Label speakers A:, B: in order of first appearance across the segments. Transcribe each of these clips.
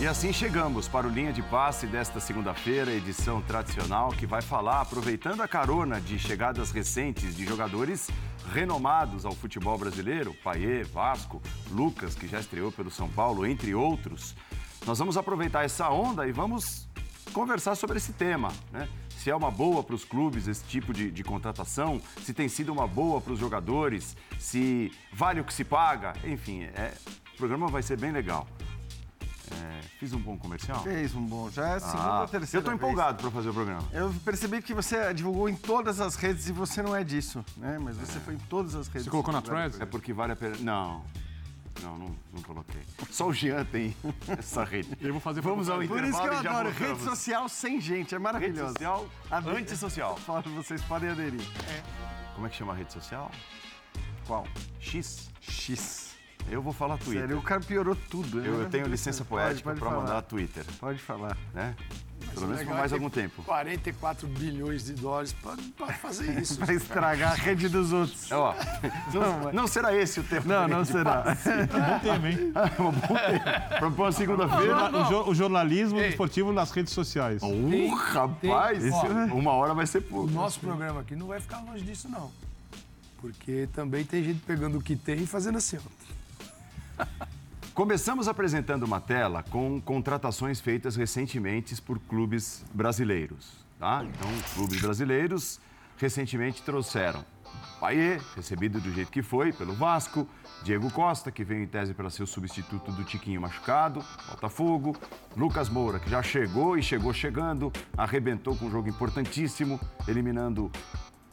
A: E assim chegamos para o Linha de Passe desta segunda-feira, edição tradicional que vai falar, aproveitando a carona de chegadas recentes de jogadores renomados ao futebol brasileiro, Paier, Vasco, Lucas, que já estreou pelo São Paulo, entre outros. Nós vamos aproveitar essa onda e vamos conversar sobre esse tema, né? Se é uma boa para os clubes esse tipo de, de contratação, se tem sido uma boa para os jogadores, se vale o que se paga, enfim, é, o programa vai ser bem legal. É, fiz um bom comercial?
B: Fez um bom. Já é a segunda
A: Ah,
B: ou terceira
A: eu estou empolgado para fazer o programa.
B: Eu percebi que você divulgou em todas as redes e você não é disso, né? Mas você foi em todas as redes.
C: Você colocou na Threads?
A: É porque vale a pena. Não. Não, não, não coloquei. Só o Jean tem essa rede.
C: Eu vou fazer
A: Vamos ao
B: Por isso que eu
A: intervalo
B: adoro
A: voltamos.
B: rede social sem gente, é
A: Rede
B: maravilhoso.
A: social,
B: Adoro.
A: antissocial.
B: Fala, Vocês podem aderir.
A: Como é que chama a rede social?
B: Qual?
A: X.
B: X.
A: Eu vou falar Twitter.
B: Sério, o cara piorou tudo. né?
A: Eu, eu tenho licença poética para mandar Twitter,
B: Pode falar.
A: né? Pelo
D: O
A: menos por mais
D: é
A: algum tempo.
D: 44 bilhões de dólares para fazer isso.
B: Vai estragar a rede dos outros.
A: Ó, não, não será esse o tema.
B: Não, não será.
C: Bom tema, hein?
A: Um bom tema. Para uma segunda-feira.
C: O, jo- o jornalismo
D: Ei.
C: esportivo nas redes sociais.
A: Uh, rapaz,
D: tem- ó,
A: uma hora vai ser
D: O
A: pouco.
D: nosso programa aqui não vai ficar longe disso, não. Porque também tem gente pegando o que tem e fazendo assim, ó.
A: Começamos apresentando uma tela com contratações feitas recentemente por clubes brasileiros. Tá? Então, clubes brasileiros recentemente trouxeram Paier, recebido do jeito que foi, pelo Vasco, Diego Costa, que veio em tese para ser o substituto do Tiquinho machucado, Botafogo, Lucas Moura, que já chegou e chegou chegando, arrebentou com um jogo importantíssimo, eliminando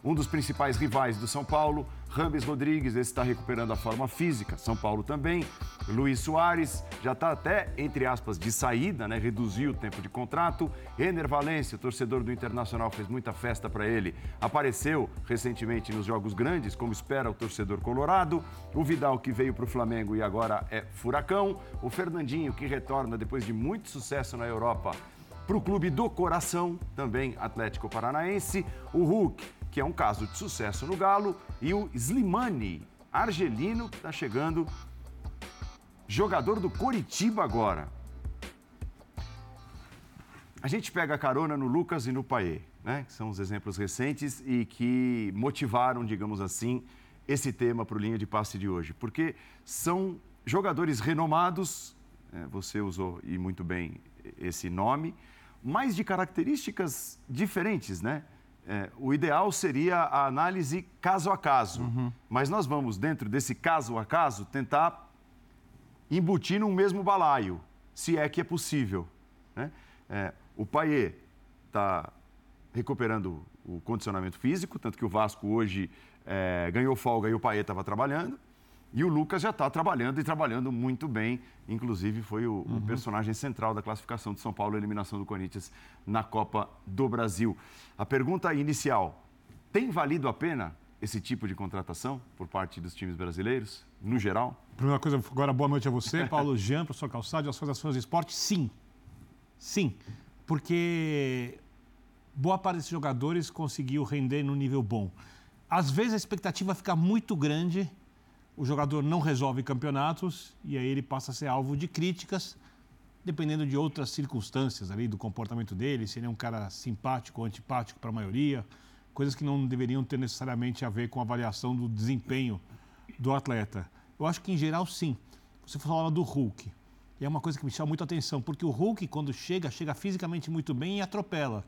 A: um dos principais rivais do São Paulo, Rames Rodrigues, esse está recuperando a forma física, São Paulo também. Luiz Soares já está até, entre aspas, de saída, né? reduziu o tempo de contrato. Ener Valência, o torcedor do Internacional, fez muita festa para ele. Apareceu recentemente nos jogos grandes, como espera o torcedor colorado. O Vidal, que veio para o Flamengo e agora é furacão. O Fernandinho, que retorna depois de muito sucesso na Europa para o clube do coração, também Atlético Paranaense, o Hulk, que é um caso de sucesso no Galo, e o Slimani, argelino, que está chegando, jogador do Coritiba agora. A gente pega a carona no Lucas e no Paê, né? que são os exemplos recentes e que motivaram, digamos assim, esse tema para o linha de passe de hoje, porque são jogadores renomados, né? você usou e muito bem esse nome, mas de características diferentes, né? É, o ideal seria a análise caso a caso, mas nós vamos, dentro desse caso a caso, tentar embutir num mesmo balaio, se é que é possível. Né? É, o Paier está recuperando o condicionamento físico, tanto que o Vasco hoje é, ganhou folga e o Paier estava trabalhando. E o Lucas já está trabalhando e trabalhando muito bem. Inclusive, foi o, o personagem central da classificação de São Paulo, a eliminação do Corinthians na Copa do Brasil. A pergunta inicial: tem valido a pena esse tipo de contratação por parte dos times brasileiros, no geral?
C: Primeira coisa, agora boa noite a você, Paulo Jean, professor Calçado, as Associações de Esporte. Sim. Sim. Porque boa parte desses jogadores conseguiu render no nível bom. Às vezes a expectativa fica muito grande, o jogador não resolve campeonatos e aí ele passa a ser alvo de críticas, dependendo de outras circunstâncias ali, do comportamento dele, se ele é um cara simpático ou antipático para a maioria, coisas que não deveriam ter necessariamente a ver com a avaliação do desempenho do atleta. Eu acho que, em geral, sim. Você falava do Hulk. E é uma coisa que me chama muito atenção, porque o Hulk, quando chega, chega fisicamente muito bem e atropela.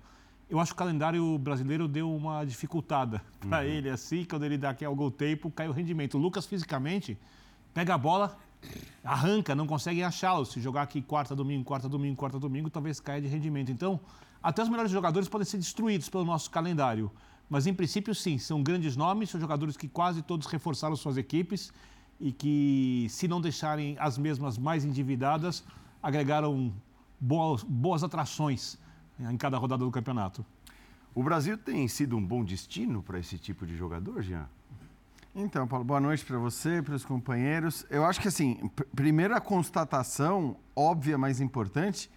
C: Eu acho que o calendário brasileiro deu uma dificultada para ele, assim, quando ele dá aquele gol tempo, cai o rendimento. O Lucas, fisicamente, pega a bola, arranca, não consegue achá-lo. Se jogar aqui quarta, domingo, quarta, domingo, quarta, domingo, talvez caia de rendimento. Então, até os melhores jogadores podem ser destruídos pelo nosso calendário. Mas, em princípio, sim, são grandes nomes, são jogadores que quase todos reforçaram suas equipes e que, se não deixarem as mesmas mais endividadas, agregaram boas, boas atrações em cada rodada do campeonato.
A: O Brasil tem sido um bom destino para esse tipo de jogador, Jean?
B: Então, Paulo, boa noite para você, para os companheiros. Eu acho que, assim, pr- primeira constatação óbvia, mais importante,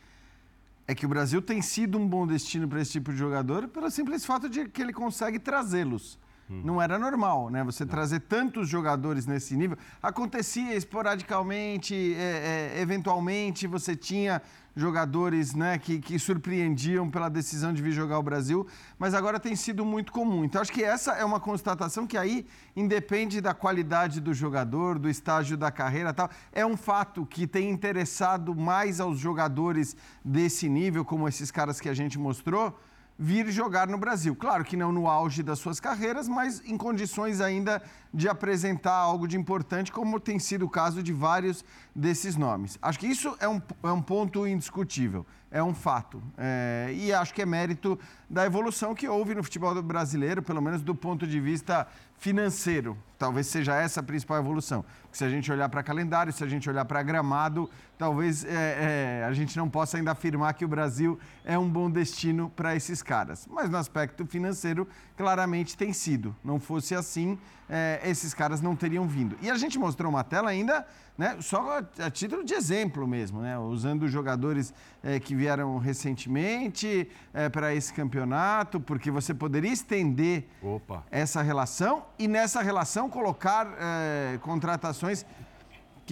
B: é que o Brasil tem sido um bom destino para esse tipo de jogador pelo simples fato de que ele consegue trazê-los. Não era normal, né? Você trazer tantos jogadores nesse nível. Acontecia esporadicamente, é, é, eventualmente você tinha jogadores né, que, que surpreendiam pela decisão de vir jogar o Brasil, mas agora tem sido muito comum. Então, acho que essa é uma constatação que aí independe da qualidade do jogador, do estágio da carreira tal. É um fato que tem interessado mais aos jogadores desse nível, como esses caras que a gente mostrou, vir jogar no Brasil. Claro que não no auge das suas carreiras, mas em condições ainda de apresentar algo de importante, como tem sido o caso de vários desses nomes. Acho que isso é um, é um ponto indiscutível, é um fato. É, e acho que é mérito da evolução que houve no futebol brasileiro, pelo menos do ponto de vista financeiro. Talvez seja essa a principal evolução. Porque se a gente olhar para calendário, se a gente olhar para gramado, talvez é, é, a gente não possa ainda afirmar que o Brasil é um bom destino para esses caras. Mas no aspecto financeiro, claramente tem sido. Não fosse assim, é, esses caras não teriam vindo. E a gente mostrou uma tela ainda, né, só a, a título de exemplo mesmo, né, usando jogadores é, que vieram recentemente é, para esse campeonato, porque você poderia estender
A: Opa.
B: essa relação e nessa relação colocar é, contratações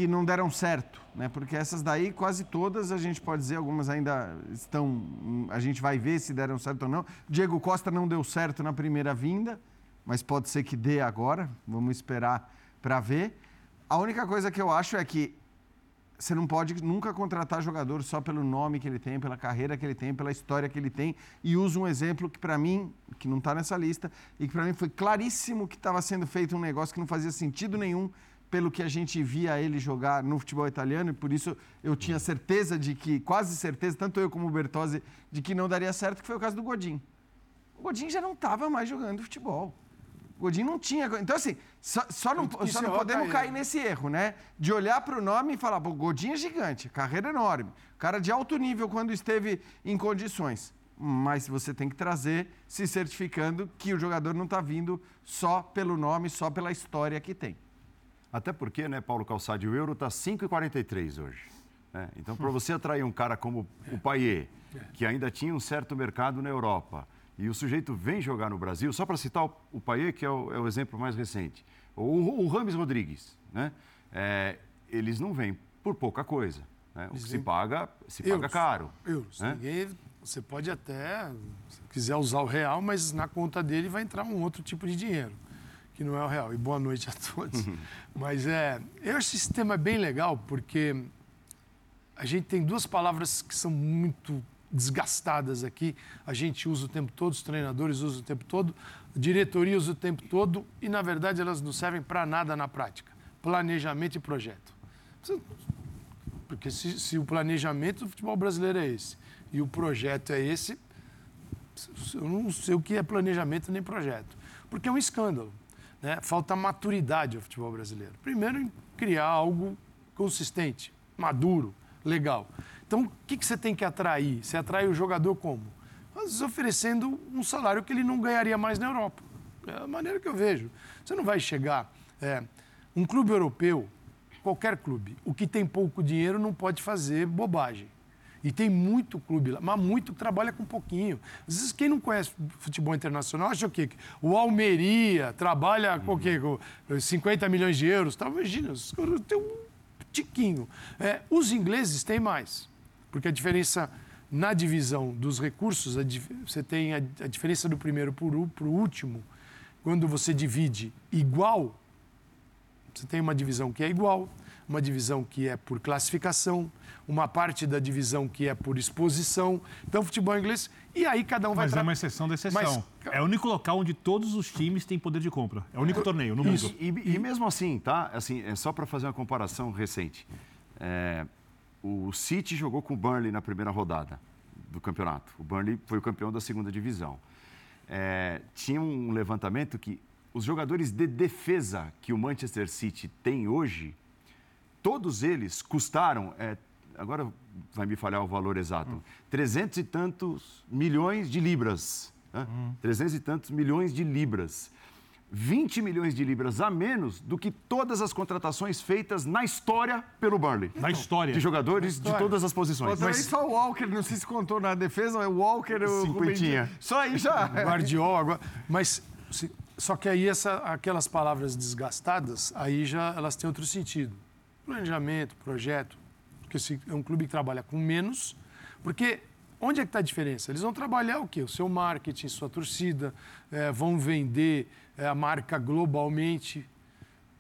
B: que não deram certo, né? Porque essas daí quase todas a gente pode dizer, algumas ainda estão, a gente vai ver se deram certo ou não. Diego Costa não deu certo na primeira vinda, mas pode ser que dê agora. Vamos esperar para ver. A única coisa que eu acho é que você não pode nunca contratar jogador só pelo nome que ele tem, pela carreira que ele tem, pela história que ele tem. E uso um exemplo que para mim, que não está nessa lista, e que para mim foi claríssimo que estava sendo feito um negócio que não fazia sentido nenhum pelo que a gente via ele jogar no futebol italiano, e por isso eu tinha certeza de que, quase certeza, tanto eu como o Bertozzi, de que não daria certo, que foi o caso do Godin. O Godin já não estava mais jogando futebol. O Godin não tinha. Então, assim, só, só não, só não
D: é
B: podemos cair
D: erro.
B: nesse erro, né? De olhar para o nome e falar, pô, o Godin é gigante, carreira enorme, cara de alto nível quando esteve em condições. Mas você tem que trazer se certificando que o jogador não está vindo só pelo nome, só pela história que tem.
A: Até porque, né, Paulo Calçade, o euro está 5,43 hoje. né? Então, para você atrair um cara como o Paier, que ainda tinha um certo mercado na Europa, e o sujeito vem jogar no Brasil, só para citar o, o Paier, que é o, é o exemplo mais recente, o, o Rames Rodrigues, né? É, eles não vêm por pouca coisa. Né? O que se paga, se paga
D: Euros.
A: caro.
D: Euros.
A: né?
D: Ninguém, você pode até, se quiser usar o real, mas na conta dele vai entrar um outro tipo de dinheiro, que não é o real. E boa noite a todos. mas é, eu acho esse tema bem legal, porque a gente tem duas palavras que são muito desgastadas aqui. A gente usa o tempo todo, os treinadores usam o tempo todo, a diretoria usa o tempo todo, e na verdade elas não servem para nada na prática. Planejamento e projeto. Porque se, se o planejamento do futebol brasileiro é esse e o projeto é esse, eu não sei o que é planejamento nem projeto. Porque é um escândalo. Né? Falta maturidade ao futebol brasileiro. Primeiro, em criar algo consistente, maduro, legal. Então, o que, que você tem que atrair? Você atrai o jogador como? Oferecendo um salário que ele não ganharia mais na Europa. É a maneira que eu vejo. Você não vai chegar. é, um clube europeu, qualquer clube, o que tem pouco dinheiro não pode fazer bobagem. E tem muito clube lá, mas muito que trabalha com pouquinho. Às vezes, quem não conhece futebol internacional acha o quê? O Almeria trabalha com o quê? Com 50 milhões de euros. Tá? Imagina, têm um tiquinho. É, os ingleses têm mais, porque a diferença na divisão dos recursos, você tem a, a diferença do primeiro para o último, quando você divide igual, você tem uma divisão que é igual, uma divisão que é por classificação, uma parte da divisão que é por exposição. Então, futebol inglês. E aí cada um vai.
C: Mas é
D: tra-
C: uma exceção da exceção.
D: Mas-
C: É o único local onde todos os times têm poder de compra. É o único torneio no mundo.
A: E, e- e mesmo assim, tá? Assim, é só para fazer uma comparação recente. É, o City jogou com o Burnley na primeira rodada do campeonato. O Burnley foi o campeão da segunda divisão. É, tinha um levantamento que os jogadores de defesa que o Manchester City tem hoje, todos eles custaram, é, agora vai me falhar o valor exato, trezentos e tantos milhões de libras. Né? Trezentos e tantos milhões de libras. 20 milhões de libras a menos do que todas as contratações feitas na história pelo Burnley.
C: Na história.
A: De jogadores de
D: história.
A: todas as posições.
B: Mas... só o Walker, não sei se contou na defesa, é o Walker, o
A: Cinquentinha.
B: Dias. Só aí já.
D: Guardiol agora. Mas Só que aí essa, aquelas palavras desgastadas, aí já elas têm outro sentido. Planejamento, projeto, porque é um clube que trabalha com menos, porque onde é que está a diferença? Eles vão trabalhar o quê? O seu marketing, sua torcida, é, vão vender é, a marca globalmente,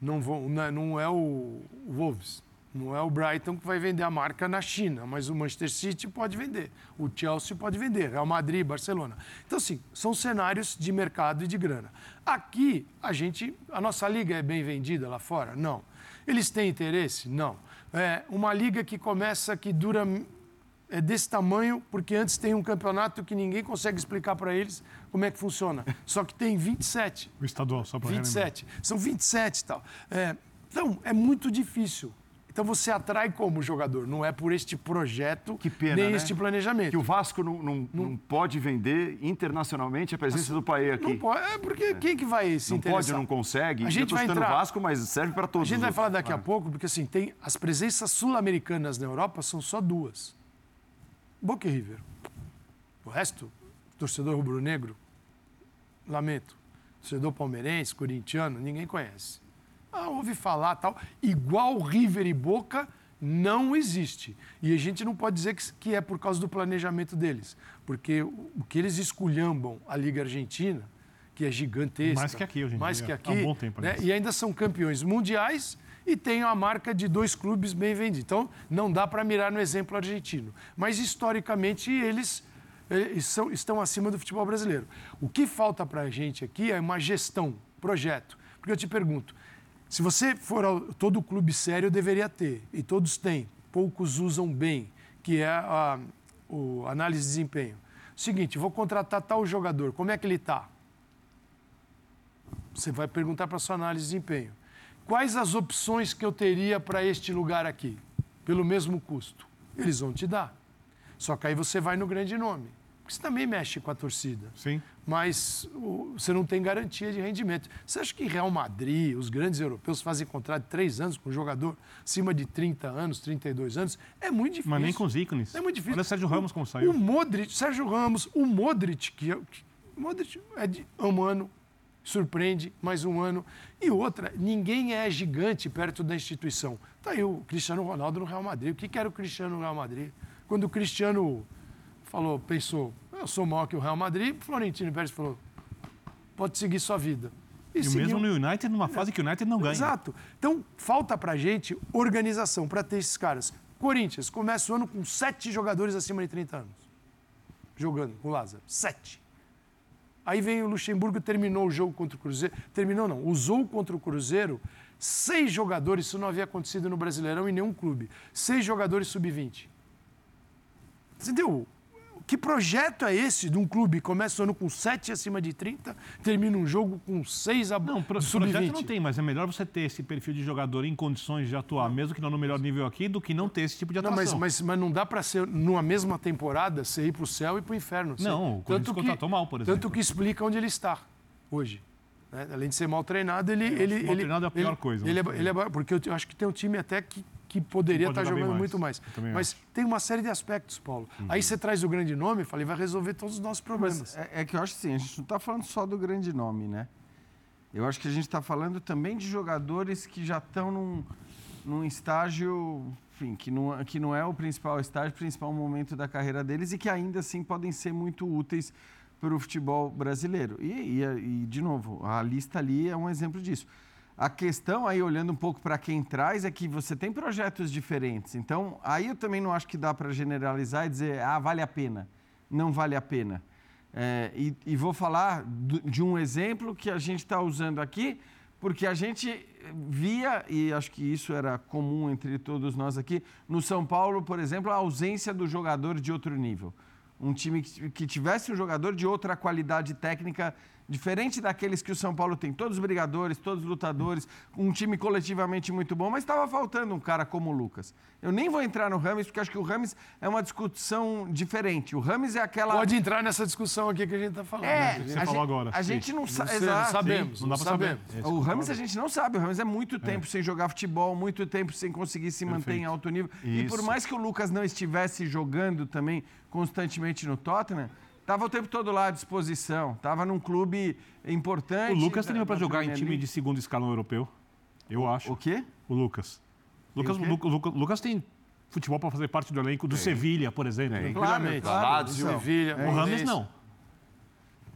D: não, vão, não é, não é o, o Wolves, não é o Brighton que vai vender a marca na China, mas o Manchester City pode vender, o Chelsea pode vender, Real Madrid, Barcelona. Então, assim, são cenários de mercado e de grana. Aqui, a gente, a nossa liga é bem vendida lá fora? Não. Eles têm interesse? Não. É uma liga que começa, que dura é desse tamanho, porque antes tem um campeonato que ninguém consegue explicar para eles como é que funciona. Só que tem 27.
C: O estadual, só para
D: 27. Relembrar. São 27 e tal. É, então, é muito difícil. Então você atrai como jogador, não é por este projeto,
A: pena,
D: nem
A: né?
D: este planejamento.
A: Que o Vasco não, não, não, não pode vender internacionalmente a presença do Paê aqui.
D: Não pode, é porque quem que vai se
A: não
D: interessar?
A: pode, não consegue.
D: A gente vai entrar...
A: no Vasco, mas serve para todos.
D: A gente vai
A: outros.
D: falar daqui a pouco, porque assim, tem as presenças sul-americanas na Europa são só duas. Boca e River. O resto, torcedor rubro-negro, lamento. Torcedor palmeirense, corintiano, ninguém conhece. Ah, ouve falar tal. Igual River e Boca não existe. E a gente não pode dizer que é por causa do planejamento deles. Porque o que eles esculhambam a Liga Argentina, que é gigantesca.
C: Mais que aqui hoje em
D: Mais
C: dia.
D: que aqui.
C: Há um bom tempo,
D: né? E ainda são campeões mundiais e tem a marca de dois clubes bem vendidos. Então, não dá para mirar no exemplo argentino. Mas, historicamente, eles eh, são, estão acima do futebol brasileiro. O que falta para a gente aqui é uma gestão, projeto. Porque eu te pergunto, se você for ao, todo clube sério deveria ter, e todos têm, poucos usam bem, que é a, o análise de desempenho. Seguinte, vou contratar tal jogador, como é que ele está? Você vai perguntar para sua análise de desempenho. Quais as opções que eu teria para este lugar aqui, pelo mesmo custo? Eles vão te dar. Só que aí você vai no grande nome. Porque você também mexe com a torcida.
C: Sim.
D: Mas o, você não tem garantia de rendimento. Você acha que Real Madrid, os grandes europeus, fazem contrato de três anos com um jogador acima de 30 anos, 32 anos? É muito difícil.
C: Mas nem com os ícones.
D: É muito difícil.
C: Olha o Sérgio Ramos como saiu.
D: O Modric, Sérgio Ramos, o Modric, que, é- que Modric é de um ano, surpreende, mais um ano. E outra, ninguém é gigante perto da instituição. Tá aí o Cristiano Ronaldo no Real Madrid. O que que era o Cristiano no Real Madrid? Quando o Cristiano falou, pensou, eu sou maior que o Real Madrid, Florentino Pérez falou, pode seguir sua vida.
C: E o
D: seguiu.
C: mesmo no United, numa fase que o United não ganha.
D: Exato. Então, falta pra gente organização para ter esses caras. Corinthians começa o ano com sete jogadores acima de 30 anos. Jogando com o Lázaro. Sete. Aí vem o Luxemburgo, terminou o jogo contra o Cruzeiro. Terminou não, usou contra o Cruzeiro seis jogadores, isso não havia acontecido no Brasileirão em nenhum clube. Seis jogadores sub-20. Você entendeu? Que projeto é esse de um clube que começa o ano com 7 acima de 30, termina um jogo com 6 ab...
C: Não, pro,
D: sub-20?
C: projeto não tem, mas é melhor você ter esse perfil de jogador em condições de atuar, mesmo que não no melhor nível aqui, do que não ter esse tipo de
D: Não,
C: atuação.
D: mas, mas, mas não dá para ser, numa mesma temporada, você ir para o céu e para o inferno. Você-
C: Não, o Corinthians contratou mal, por exemplo.
D: Tanto que explica onde ele está hoje. né? Além de ser mal treinado, ele... ele,
C: mal
D: ele
C: treinado é a pior
D: ele-
C: coisa,
D: Ele é,
C: mas-
D: ele é- porque eu acho que tem um time até que, que poderia
C: pode
D: estar
C: bem
D: jogando
C: mais.
D: muito mais. Mas tem uma série de aspectos, Paulo. Aí você traz o grande nome, falei, vai resolver todos os nossos problemas.
B: Mas é, é que eu acho assim, a gente não está falando só do grande nome, né? Eu acho que a gente está falando também de jogadores que já estão num, num estágio, enfim, que não, que não é o principal estágio, o principal momento da carreira deles e que ainda assim podem ser muito úteis para o futebol brasileiro. E, e, e, de novo, a lista ali é um exemplo disso. A questão aí, olhando um pouco para quem traz, é que você tem projetos diferentes. Então, aí eu também não acho que dá para generalizar e dizer, ah, vale a pena. Não vale a pena. É, e, e vou falar do- de um exemplo que a gente está usando aqui, porque a gente via, e acho que isso era comum entre todos nós aqui, no São Paulo, por exemplo, a ausência do jogador de outro nível. Um time que, que tivesse um jogador de outra qualidade técnica diferente daqueles que o São Paulo tem, todos brigadores, todos lutadores, um time coletivamente muito bom, mas estava faltando um cara como o Lucas. Eu nem vou entrar no Rames, porque acho que o Rames é uma discussão diferente. O Rames é aquela.
D: Pode entrar nessa discussão aqui que a gente está falando.
B: É,
D: né?
C: Você falou
B: gente,
C: agora,
B: A
C: sim.
B: gente não
D: sei, não sabemos,
C: não dá pra saber. É.
B: O Rames a gente não sabe. O Rames é muito tempo sem jogar futebol, muito tempo sem conseguir se manter em
C: Perfeito.
B: alto nível. E por
A: Isso.
B: mais que o Lucas não estivesse jogando também constantemente no Tottenham, Tava o tempo todo lá à disposição. Tava num clube importante.
C: O Lucas tem para jogar em time de segundo escalão europeu. Eu acho.
B: O quê?
C: O Lucas. Lucas,
B: o quê?
C: Lu- Lu- Lucas tem futebol para fazer parte do elenco do Sevilha, por exemplo.
A: Tem.
B: Claro,
D: Tranquilamente.
B: claro. Então,
D: Sevilha,
C: O Rames não.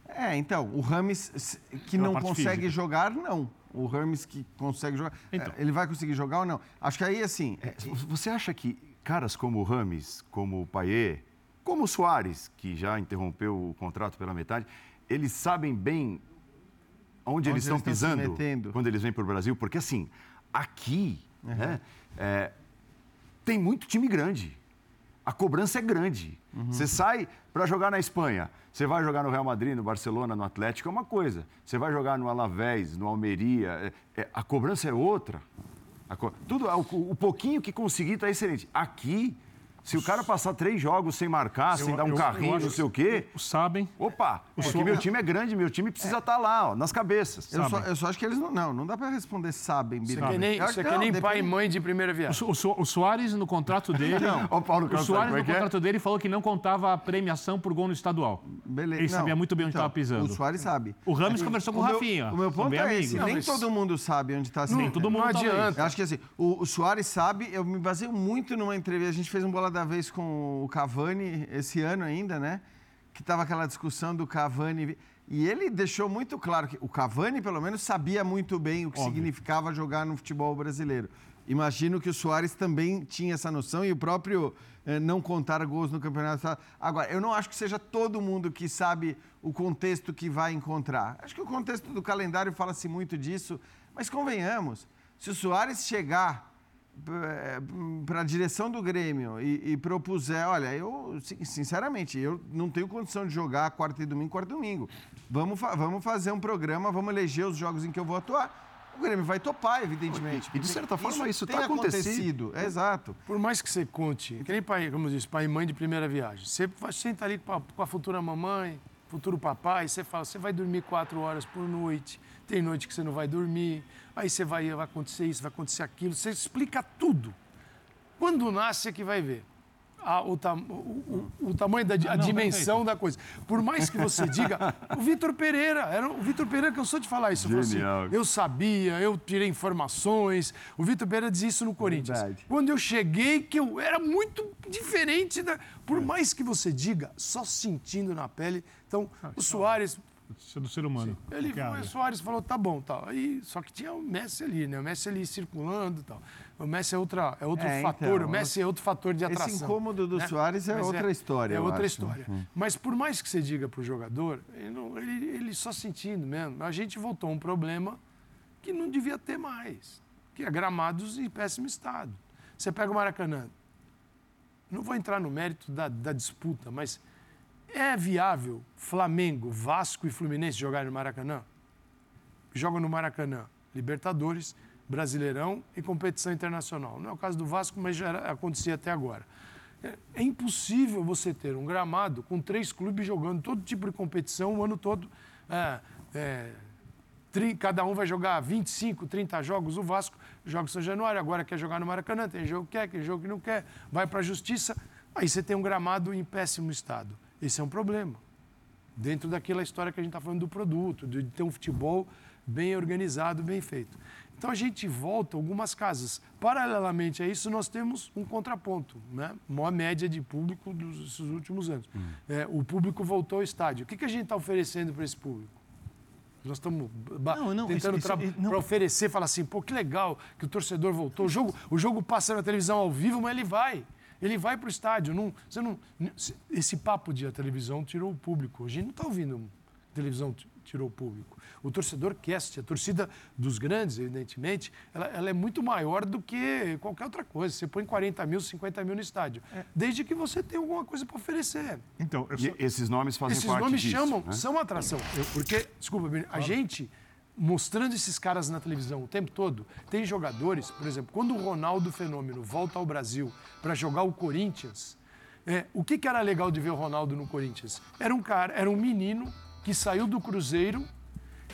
B: É, então, o Rames que
C: Pela
B: não consegue
C: física.
B: jogar, não. O Rames que consegue jogar.
C: Então.
B: é, Ele vai conseguir jogar ou não? Acho que aí, assim. é,
A: Você acha que caras como o Rames, como o Payet, como o Soares, que já interrompeu o contrato pela metade, eles sabem bem onde, eles estão
B: eles estão
A: pisando quando eles vêm para o Brasil? Porque, assim, aqui né, é, tem muito time grande. A cobrança é grande.
B: Uhum.
A: Você sai para jogar na Espanha. Você vai jogar no Real Madrid, no Barcelona, no Atlético, é uma coisa. Você vai jogar no Alavés, no Almeria, é- é- a cobrança é outra. Co- tudo, o, o pouquinho que conseguir está excelente. Aqui, se o cara passar três jogos sem marcar, sem dar um
C: eu- eu
A: carrinho,
C: acho
A: não sei o quê,
C: Sabem.
A: opa, porque
C: Soares-
A: meu time é grande, meu time precisa estar lá, ó, nas cabeças.
B: Eu só, eu só acho que eles não. Não, não dá pra responder sabem,
D: Isso
B: Bira.
D: é que nem,
B: Eu
D: é
B: que não,
D: nem pai e mãe de primeira
C: O,
D: viagem.
C: O Su- o Soares, no contrato dele.
A: Ó, o Paulo
C: o Soares,
A: é
C: no
A: é?
C: contrato dele, falou que não contava a premiação por gol no estadual.
B: Beleza.
C: Ele
B: não,
C: sabia muito bem onde
B: então,
C: estava pisando.
B: O Soares sabe.
C: O Rames conversou com o Rafinha.
B: O meu ponto é esse.
C: Não,
B: Nem todo mundo sabe onde está
C: Nem todo mundo
D: não
C: talvez.
D: adianta.
B: Eu acho que assim, o, o Soares sabe, eu me baseio muito numa entrevista. A gente fez um bola da vez com o Cavani esse ano ainda, né? Que tava aquela discussão do Cavani. E ele deixou muito claro que o Cavani, pelo menos, sabia muito bem o que
C: Óbvio.
B: significava jogar no futebol brasileiro. Imagino que o Soares também tinha essa noção e o próprio eh, não contar gols no campeonato. Agora, eu não acho que seja todo mundo que sabe o contexto que vai encontrar. Acho que o contexto do calendário fala-se muito disso, mas convenhamos, se o Soares chegar para a direção do Grêmio e, e propuser, olha, eu, sin- sinceramente, eu não tenho condição de jogar quarta e domingo, quarta e domingo. Vamos, fa- vamos fazer um programa, vamos eleger os jogos em que eu vou atuar. O Grêmio vai topar, evidentemente.
A: E, de certa forma, isso
B: tem
A: tá acontecido.
B: É, exato.
D: Por mais que você conte, que nem pai, como eu disse, pai e mãe de primeira viagem. Você vai- senta ali com a, com a futura mamãe, futuro papai, você fala, você vai dormir quatro horas por noite, tem noite que você não vai dormir, aí você vai, vai acontecer isso, vai acontecer aquilo, você explica tudo. Quando nasce é que vai ver. a- o, tam- o- o- o tamanho da di- a
C: Ah, não,
D: dimensão da coisa. Por mais que você diga, o Vitor Pereira, era o Vitor Pereira cansou de falar isso.
A: Genial.
D: Assim, eu sabia, eu tirei informações. O Vitor Pereira dizia isso no Corinthians.
B: Verdade.
D: Quando eu cheguei, que eu era muito diferente da. Por mais que você diga, só sentindo na pele. Então, o Soares,
C: é do ser humano.
D: ele,
C: Qualquer
D: o. Soares falou, tá bom, tal. Aí, só que tinha o Messi ali, né? O Messi ali circulando e tal. O Messi é, outra, é outro
B: É,
D: fator,
B: então,
D: o Messi é outro fator de atração.
B: Esse incômodo do
D: né?
B: Soares é
D: Mas
B: outra história.
D: É outra
B: acho.
D: história. Mas por mais que você diga para o jogador, ele, não- ele- ele só sentindo mesmo. A gente voltou a um problema que não devia ter mais, que é gramados em péssimo estado. Você pega o Maracanã, não vou entrar no mérito da, da disputa, mas é viável Flamengo, Vasco e Fluminense jogarem no Maracanã? Jogam no Maracanã Libertadores, Brasileirão e competição internacional. Não é o caso do Vasco, mas já acontecia até agora. É, é impossível você ter um gramado com três clubes jogando todo tipo de competição o ano todo. É, é, cada um vai jogar 25, 30 jogos. O Vasco joga em São Januário, agora quer jogar no Maracanã, tem jogo que quer, tem jogo que não quer, vai para a justiça. Aí você tem um gramado em péssimo estado. Esse é um problema. Dentro daquela história que a gente está falando do produto, de ter um futebol bem organizado, bem feito. Então a gente volta algumas casas. Paralelamente a isso, nós temos um contraponto, né? Maior média de público dos últimos anos. É, o público voltou ao estádio. O que, que a gente está oferecendo para esse público? Nós estamos
C: Não, não,
D: tentando pra oferecer, falar assim, pô, que legal que o torcedor voltou. O jogo, o jogo passa na televisão ao vivo, mas ele vai. Ele vai para o estádio. Não, você não, esse papo de a televisão tirou o público. A gente não está ouvindo televisão tirou o público. O torcedor quer assistir. A torcida dos grandes, evidentemente, ela, ela é muito maior do que qualquer outra coisa. Você põe 40 mil, 50 mil no estádio. Desde que você tenha alguma coisa para oferecer.
C: Então, eu
A: E
C: só-
A: esses nomes fazem
D: Esses
A: parte
D: nomes
A: disso,
D: chamam,
A: né?
D: são atração. Porque, desculpa, a gente mostrando esses caras na televisão o tempo todo, tem jogadores, por exemplo, quando o Ronaldo Fenômeno volta ao Brasil para jogar o Corinthians, é, o que, que era legal de ver o Ronaldo no Corinthians? Era um cara, era um menino que saiu do Cruzeiro,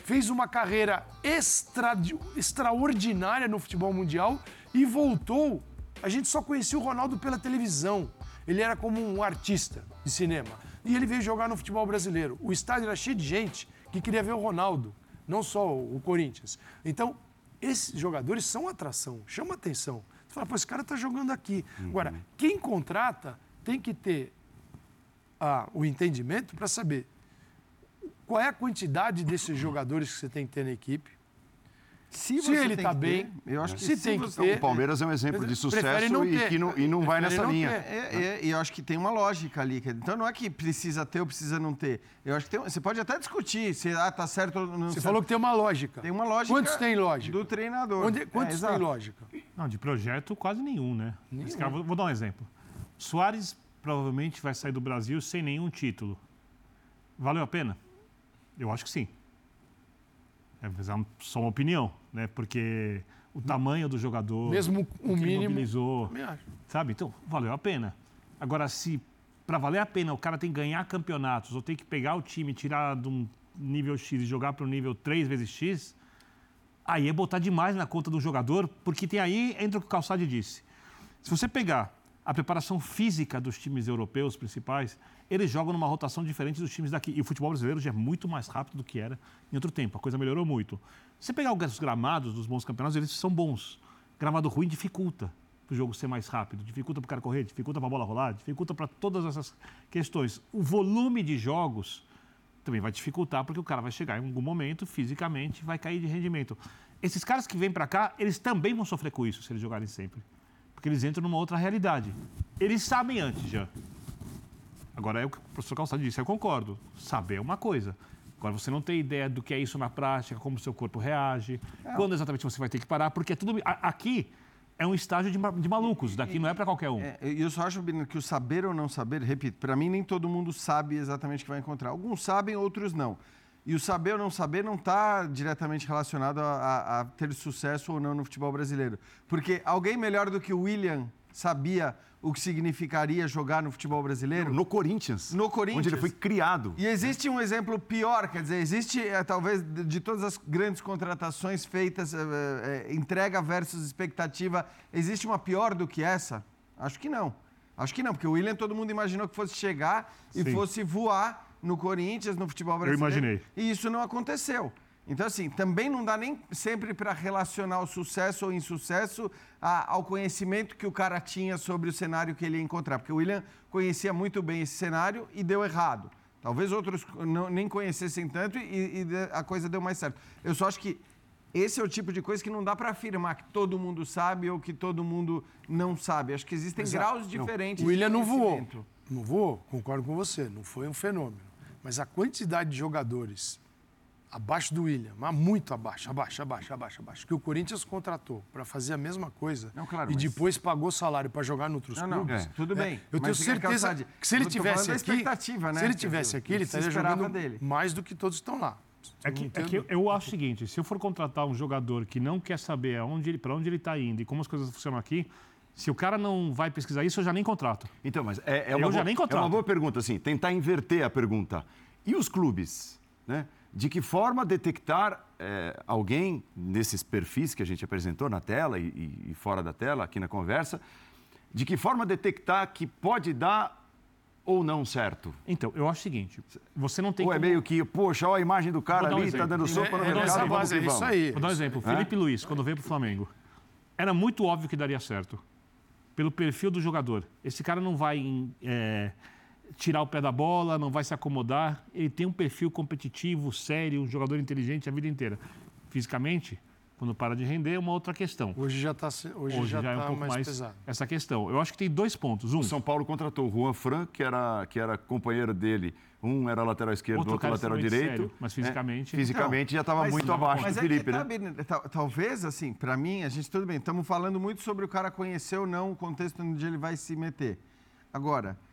D: fez uma carreira extra, extraordinária no futebol mundial e voltou. A gente só conhecia o Ronaldo pela televisão. Ele era como um artista de cinema. E ele veio jogar no futebol brasileiro. O estádio era cheio de gente que queria ver o Ronaldo, não só o Corinthians. Então, esses jogadores são atração, chama atenção. Você fala, pô, esse cara está jogando aqui. Uhum. Agora, quem contrata tem que ter ah, o entendimento para saber qual é a quantidade desses jogadores que você tem que ter na equipe, se, se ele está bem,
B: eu acho que
D: se, tem que ter.
A: O Palmeiras é um exemplo de sucesso e, que não, e não vai nessa não linha.
B: É, é, e eu acho que tem uma lógica ali. Então não é que precisa ter ou precisa não ter. Eu acho que tem, você pode até discutir se ah, tá certo ou não.
D: Você
B: certo.
D: falou que tem uma lógica.
B: Tem uma lógica.
D: Quantos tem lógica?
B: Do treinador.
D: Onde, quantos é, tem lógica?
C: Não, de projeto quase nenhum, né? Nenhum. Cara, vou, vou dar um exemplo. Soares provavelmente vai sair do Brasil sem nenhum título. Valeu a pena? Eu acho que sim. É só uma opinião, né? Porque o tamanho do jogador,
D: mesmo o, o mínimo,
C: mobilizou, sabe? Então valeu a pena. Agora, se para valer a pena o cara tem que ganhar campeonatos ou tem que pegar o time, tirar de um nível X e jogar para o nível 3 vezes X, aí é botar demais na conta do jogador, porque tem aí entra o que o Calçade disse. Se você pegar a preparação física dos times europeus principais, eles jogam numa rotação diferente dos times daqui. E o futebol brasileiro já é muito mais rápido do que era em outro tempo. A coisa melhorou muito. Se você pegar os gramados dos bons campeonatos, eles são bons. Gramado ruim dificulta para o jogo ser mais rápido, dificulta para o cara correr, dificulta para a bola rolar, dificulta para todas essas questões. O volume de jogos também vai dificultar, porque o cara vai chegar em algum momento, fisicamente, vai cair de rendimento. Esses caras que vêm para cá, eles também vão sofrer com isso se eles jogarem sempre. Porque eles entram numa outra realidade. Eles sabem antes já. Agora, é o que o professor Calçado disse, eu concordo. Saber é uma coisa. Agora, você não tem ideia do que é isso na prática, como o seu corpo reage, é. quando exatamente você vai ter que parar, porque é tudo. Aqui é um estágio de, de malucos, daqui não é para qualquer um.
B: É, eu só acho, que o saber ou não saber, repito, para mim nem todo mundo sabe exatamente o que vai encontrar. Alguns sabem, outros não. E o saber ou não saber não está diretamente relacionado a, a, a ter sucesso ou não no futebol brasileiro. Porque alguém melhor do que o William sabia o que significaria jogar no futebol brasileiro?
A: No Corinthians.
B: No Corinthians.
A: Onde ele foi criado.
B: E existe um exemplo pior, quer dizer, existe, é, talvez, de, todas as grandes contratações feitas, é, é, entrega versus expectativa, existe uma pior do que essa? Acho que não. Acho que não, porque o William todo mundo imaginou que fosse chegar e Sim. fosse voar no Corinthians, no futebol brasileiro.
C: Eu imaginei.
B: E isso não aconteceu. Então, assim, também não dá nem sempre para relacionar o sucesso ou insucesso a, ao conhecimento que o cara tinha sobre o cenário que ele ia encontrar. Porque o William conhecia muito bem esse cenário e deu errado. Talvez outros não, nem conhecessem tanto e, e, a coisa deu mais certo. Eu só acho que esse é o tipo de coisa que não dá para afirmar que todo mundo sabe ou que todo mundo não sabe. Acho que existem Exato. graus diferentes.
D: Não. O William não voou. Não voou, concordo com você. Não foi um fenômeno. Mas a quantidade de jogadores abaixo do William, mas muito abaixo, abaixo, abaixo, abaixo, abaixo, que o Corinthians contratou para fazer a mesma coisa
B: não, claro,
D: e
B: mas...
D: depois pagou salário para jogar em outros
B: não,
D: clubes.
B: Não, é, tudo bem.
D: É, eu tenho certeza que, que se ele tivesse aqui, né? se ele tivesse aqui, ele estaria jogando dele. mais do que todos estão lá.
C: É que, é que eu, acho o seguinte: se eu for contratar um jogador que não quer saber aonde ele, para onde ele está indo e como as coisas funcionam aqui, se o cara não vai pesquisar isso, eu já nem contrato.
A: Então, mas é, é uma, boa, é uma boa pergunta, assim, tentar inverter a pergunta. E os clubes? Né? De que forma detectar é, alguém nesses perfis que a gente apresentou na tela e, e, fora da tela, aqui na conversa, de que forma detectar que pode dar ou não certo?
C: Então, eu acho o seguinte, você não tem
A: Ou é meio que, poxa, olha a imagem do cara ali, está dando sopa no mercado, vamos que vamos.
C: Isso aí. Vou dar um exemplo, é? Felipe Luiz, quando veio para o Flamengo, era muito óbvio que daria certo, pelo perfil do jogador. Esse cara não vai... É, tirar o pé da bola, não vai se acomodar. Ele tem um perfil competitivo, sério, um jogador inteligente a vida inteira. Fisicamente, quando para de render, é uma outra questão.
D: Hoje já está hoje, hoje já, já é um tá pouco mais, mais, pesado.
C: essa questão. Eu acho que tem dois pontos. Um, o
A: São Paulo contratou o Juan Fran, que era, que era companheiro dele. Um era lateral esquerdo, outro, outro lateral direito. Sério,
C: mas fisicamente.
A: É, fisicamente já estava muito abaixo
B: mas
A: do é Felipe,
B: né? Talvez, assim, para mim, a gente, tudo bem, estamos falando muito sobre o cara conhecer ou não o contexto onde ele vai se meter. Agora, é,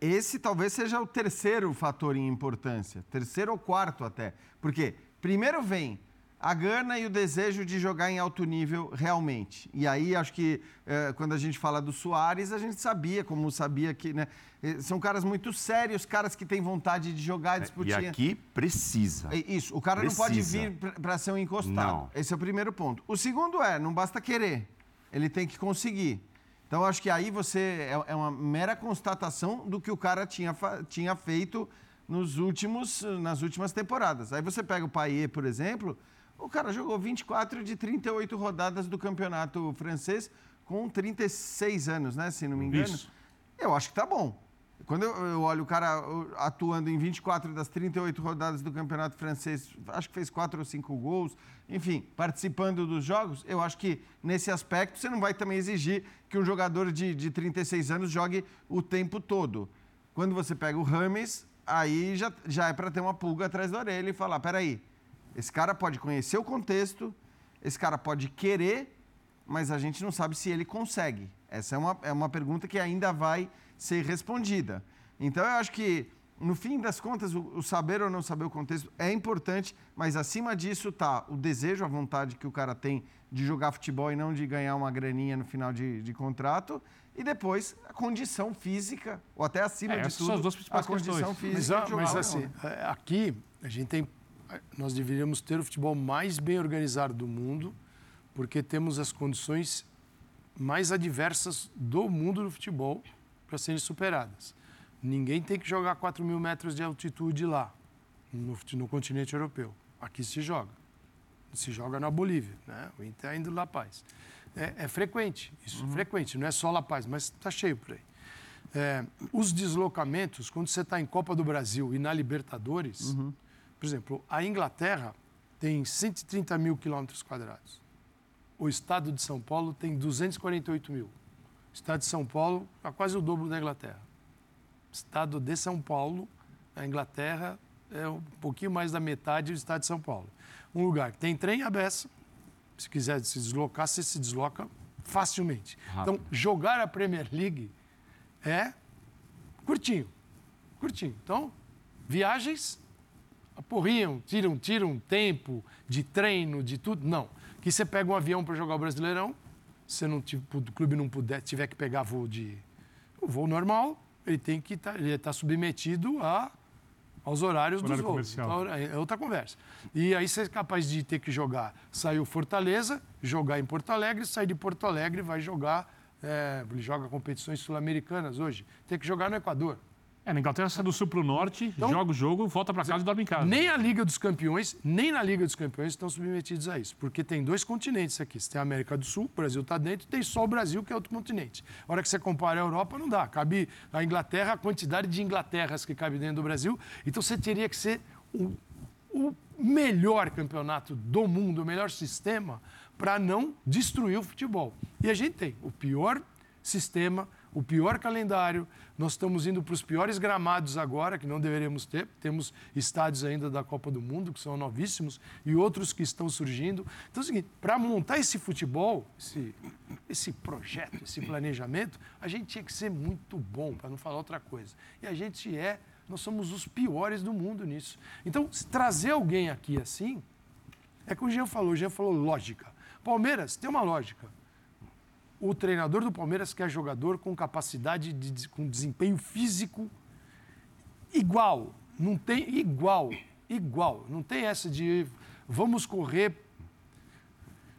B: esse talvez seja o terceiro fator em importância, terceiro ou quarto até. Porque primeiro vem a gana e o desejo de jogar em alto nível realmente. E aí acho que é, quando a gente fala do Soares, a gente sabia, como sabia que né, é, são caras muito sérios, caras que têm vontade de jogar e disputar.
A: E aqui precisa.
B: É isso, o cara precisa. não pode vir para ser um encostado.
A: Não.
B: Esse é o primeiro ponto. O segundo é, não basta querer, ele tem que conseguir. Então, acho que aí você é, é uma mera constatação do que o cara tinha, tinha feito nos últimos, nas últimas temporadas. Aí você pega o Payet, por exemplo, o cara jogou 24 de 38 rodadas do campeonato francês com 36 anos, né? Se não me engano. Isso. Eu acho que tá bom. Quando eu, olho o cara atuando em 24 das 38 rodadas do Campeonato Francês, acho que fez 4 ou 5 gols, enfim, participando dos jogos, eu acho que nesse aspecto você não vai também exigir que um jogador de, de 36 anos jogue o tempo todo. Quando você pega o Rames, aí já, já é para ter uma pulga atrás da orelha e falar: peraí, esse cara pode conhecer o contexto, esse cara pode querer, mas a gente não sabe se ele consegue. Essa é uma, é uma pergunta que ainda vai ser respondida. Então, eu acho que, no fim das contas, o, o saber ou não saber o contexto é importante, mas acima disso está o desejo, a vontade que o cara tem de jogar futebol e não de ganhar uma graninha no final de, de contrato. E depois a condição física, ou até acima é, de tudo, são as duas principais a condição questões. física.
D: Mas, mas assim, é, aqui a gente tem, nós deveríamos ter o futebol mais bem organizado do mundo, porque temos as condições mais adversas do mundo do futebol para serem superadas. Ninguém tem que jogar 4 mil metros de altitude lá, no, no, continente europeu. Aqui se joga. Se joga na Bolívia, né? o Inter ainda La Paz. É, é frequente, isso uhum. é frequente, não é só La Paz, mas está cheio por aí. É, os deslocamentos, quando você está em Copa do Brasil e na Libertadores, uhum. por exemplo, a Inglaterra tem 130 mil quilômetros quadrados. O estado de São Paulo tem 248 mil. O estado de São Paulo é quase o dobro da Inglaterra. O estado de São Paulo, a Inglaterra é um pouquinho mais da metade do estado de São Paulo. Um lugar que tem trem a beça, se quiser se deslocar, você se desloca facilmente. Rápido. Então, jogar a Premier League é curtinho, curtinho. Então, viagens aporriam, tiram, tiram tempo de treino, de tudo. Não. Que você pega um avião para jogar o Brasileirão, se não, tipo, o clube não puder, tiver que pegar voo de o voo normal, ele tem que tá, ele está submetido a, aos horários Horário dos voos. Então, é outra conversa. E aí você é capaz de ter que jogar, saiu Fortaleza, jogar em Porto Alegre, sair de Porto Alegre vai jogar, é, ele joga competições sul-americanas hoje, tem que jogar no Equador.
C: É, na Inglaterra sai do sul para o norte, então, joga o jogo, volta para casa e dorme em casa.
D: Nem a Liga dos Campeões, nem na Liga dos Campeões estão submetidos a isso. Porque tem dois continentes aqui. Você tem a América do Sul, o Brasil está dentro, tem só o Brasil, que é outro continente. A hora que você compara a Europa, não dá. Cabe a Inglaterra, a quantidade de Inglaterras que cabe dentro do Brasil. Então você teria que ser o, o melhor campeonato do mundo, o melhor sistema, para não destruir o futebol. E a gente tem o pior sistema o pior calendário. Nós estamos indo para os piores gramados agora, que não deveríamos ter. Temos estádios ainda da Copa do Mundo, que são novíssimos, e outros que estão surgindo. Então é o seguinte: para montar esse futebol, esse, esse projeto, esse planejamento, a gente tinha que ser muito bom, para não falar outra coisa. E a gente é, nós somos os piores do mundo nisso. Então, trazer alguém aqui assim, é que o Jean falou, o Jean falou lógica. Palmeiras tem uma lógica o treinador do Palmeiras quer jogador com capacidade, de, com desempenho físico igual. Não tem igual, igual. Não tem essa de vamos correr,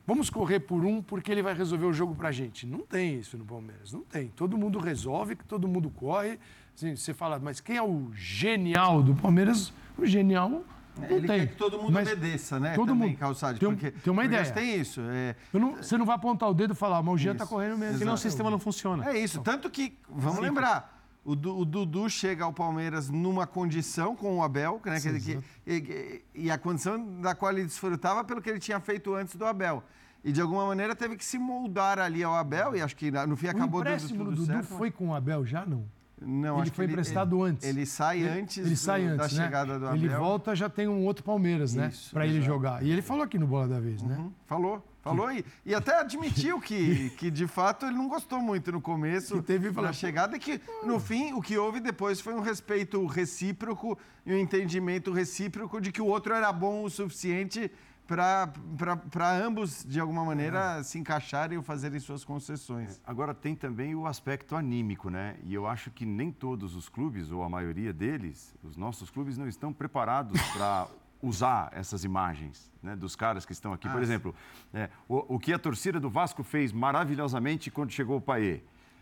D: vamos correr por um porque ele vai resolver o jogo pra gente. Não tem isso no Palmeiras, não tem. Todo mundo resolve, todo mundo corre. Assim, você fala, mas quem é o genial do Palmeiras? O genial
B: ele tem. quer que todo mundo mas obedeça, né?
D: Todo
B: Também,
D: mundo.
B: Calçade,
D: tem, porque, tem uma ideia.
B: tem isso. É...
D: Não, você não vai apontar o dedo e falar, mas o Jean está correndo mesmo.
C: Senão o sistema não funciona.
B: É isso. Tanto que, vamos Sim. lembrar, o, o, Dudu chega ao Palmeiras numa condição com o Abel, né? Sim, que, e, e, a condição da qual ele desfrutava pelo que ele tinha feito antes do Abel. E de alguma maneira teve que se moldar ali ao Abel, e acho que no fim acabou dando tudo
D: do Dudu
B: certo.
D: foi com o Abel já, não?
B: Não,
D: ele foi emprestado
B: ele,
D: antes.
B: Ele sai antes,
D: ele sai antes
B: da
D: né?
B: chegada do Abel.
D: Ele volta, já tem um outro Palmeiras, né? Para ele jogar. E ele falou aqui no Bola da Vez, né?
B: Uhum, falou. Falou e, e até admitiu que, que, de fato, ele não gostou muito no começo que teve na chegada, e que, no fim, o que houve depois foi um respeito recíproco e um entendimento recíproco de que o outro era bom o suficiente para ambos, de alguma maneira, é. se encaixarem ou fazerem suas concessões.
A: É. Agora, tem também o aspecto anímico, né? E eu acho que nem todos os clubes, ou a maioria deles, os nossos clubes, não estão preparados para usar essas imagens né, dos caras que estão aqui. Ah, Por exemplo, é, o, o, que a torcida do Vasco fez maravilhosamente quando chegou o Paê.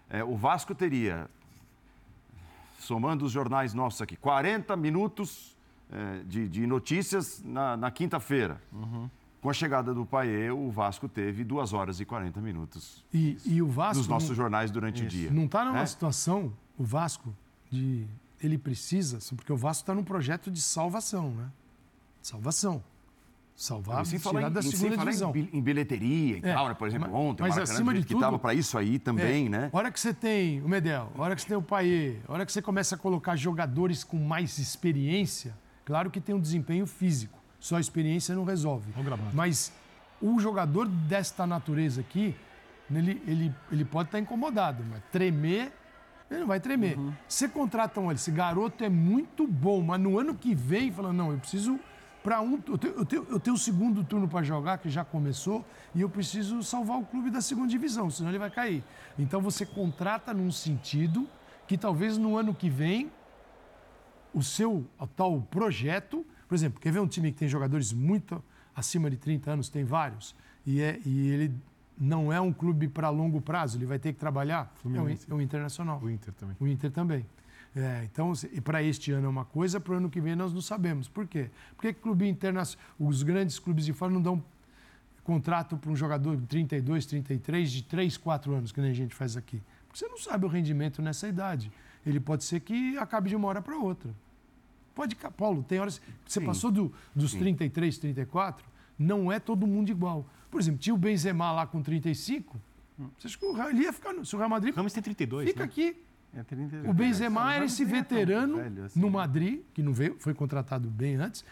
A: é, o Vasco teria, somando os jornais nossos aqui, 40 minutos é, de, de, notícias na, na quinta-feira. Uhum. Com a chegada do Paê, o Vasco teve 2 horas e 40 minutos.
D: E, e o Vasco.
A: Dos nossos não, jornais durante isso. o dia.
D: Não está numa é? situação, o Vasco, de. Ele precisa, porque o Vasco está num projeto de salvação, né? Salvação. Salvar,
A: sem falar em, da segunda sem divisão. Falar em bilheteria e é, tal, né? Por exemplo,
D: mas,
A: ontem,
D: mas
A: o
D: acima de
A: que estava para isso aí também, é, né?
D: Hora que você tem o Medel, hora que você tem o a hora que você começa a colocar jogadores com mais experiência, claro que tem um desempenho físico. Só a experiência não resolve. Mas o jogador desta natureza aqui, ele, ele, ele pode estar incomodado, mas tremer, ele não vai tremer. Uhum. Você contrata um, esse garoto é muito bom, mas no ano que vem, fala, não, eu preciso para um. Eu tenho, eu, tenho, eu tenho o segundo turno para jogar, que já começou, e eu preciso salvar o clube da segunda divisão, senão ele vai cair. Então você contrata num sentido que talvez no ano que vem o seu o tal projeto por exemplo, quer ver um time que tem jogadores muito acima de 30 anos, tem vários, e, é, e ele não é um clube para longo prazo, ele vai ter que trabalhar? É o, é o, Internacional.
C: O Inter também.
D: O Inter também. É, então, e para este ano é uma coisa, para o ano que vem nós não sabemos. Por quê? Porque clube internacional, os grandes clubes de fora não dão contrato para um jogador de 32, 33, de 3, 4 anos, que nem a gente faz aqui. Porque você não sabe o rendimento nessa idade. Ele pode ser que acabe de uma hora para outra. Pode, Paulo, tem horas. Você Sim. passou do, dos Sim. 33, 34, não é todo mundo igual. Por exemplo, tinha o Benzema lá com 35. Você acha que o Real, ele ia ficar no. Se o Real Madrid.
C: Ramos tem 32.
D: Fica
C: né?
D: aqui. É 32. O Benzema era esse veterano velho, assim, no Madrid, que não veio, foi contratado bem antes.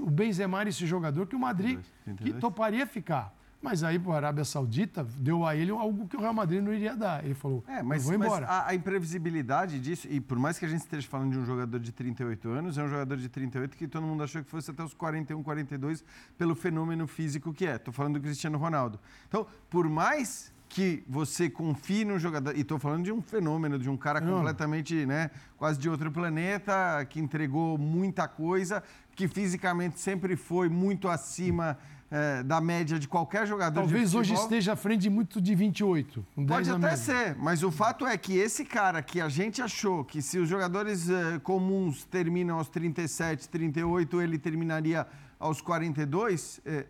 D: O Benzema era esse jogador que o Madrid 32. que toparia ficar. Mas aí a Arábia Saudita deu a ele algo que o Real Madrid não iria dar. Ele falou, é, mas, vou embora.
B: Mas a, a, imprevisibilidade disso, e por mais que a gente esteja falando de um jogador de 38 anos, é um jogador de 38 que todo mundo achou que fosse até os 41, 42 pelo fenômeno físico que é. Estou falando do Cristiano Ronaldo. Então, por mais que você confie no jogador, e estou falando de um fenômeno, de um cara não. completamente, né, quase de outro planeta, que entregou muita coisa, que fisicamente sempre foi muito acima é, da média de qualquer jogador
D: Talvez de hoje esteja à frente de muito de 28.
B: Um Pode até ser, mas o fato é que esse cara que a gente achou que se os jogadores é, comuns terminam aos 37, 38, ele terminaria aos 42, é,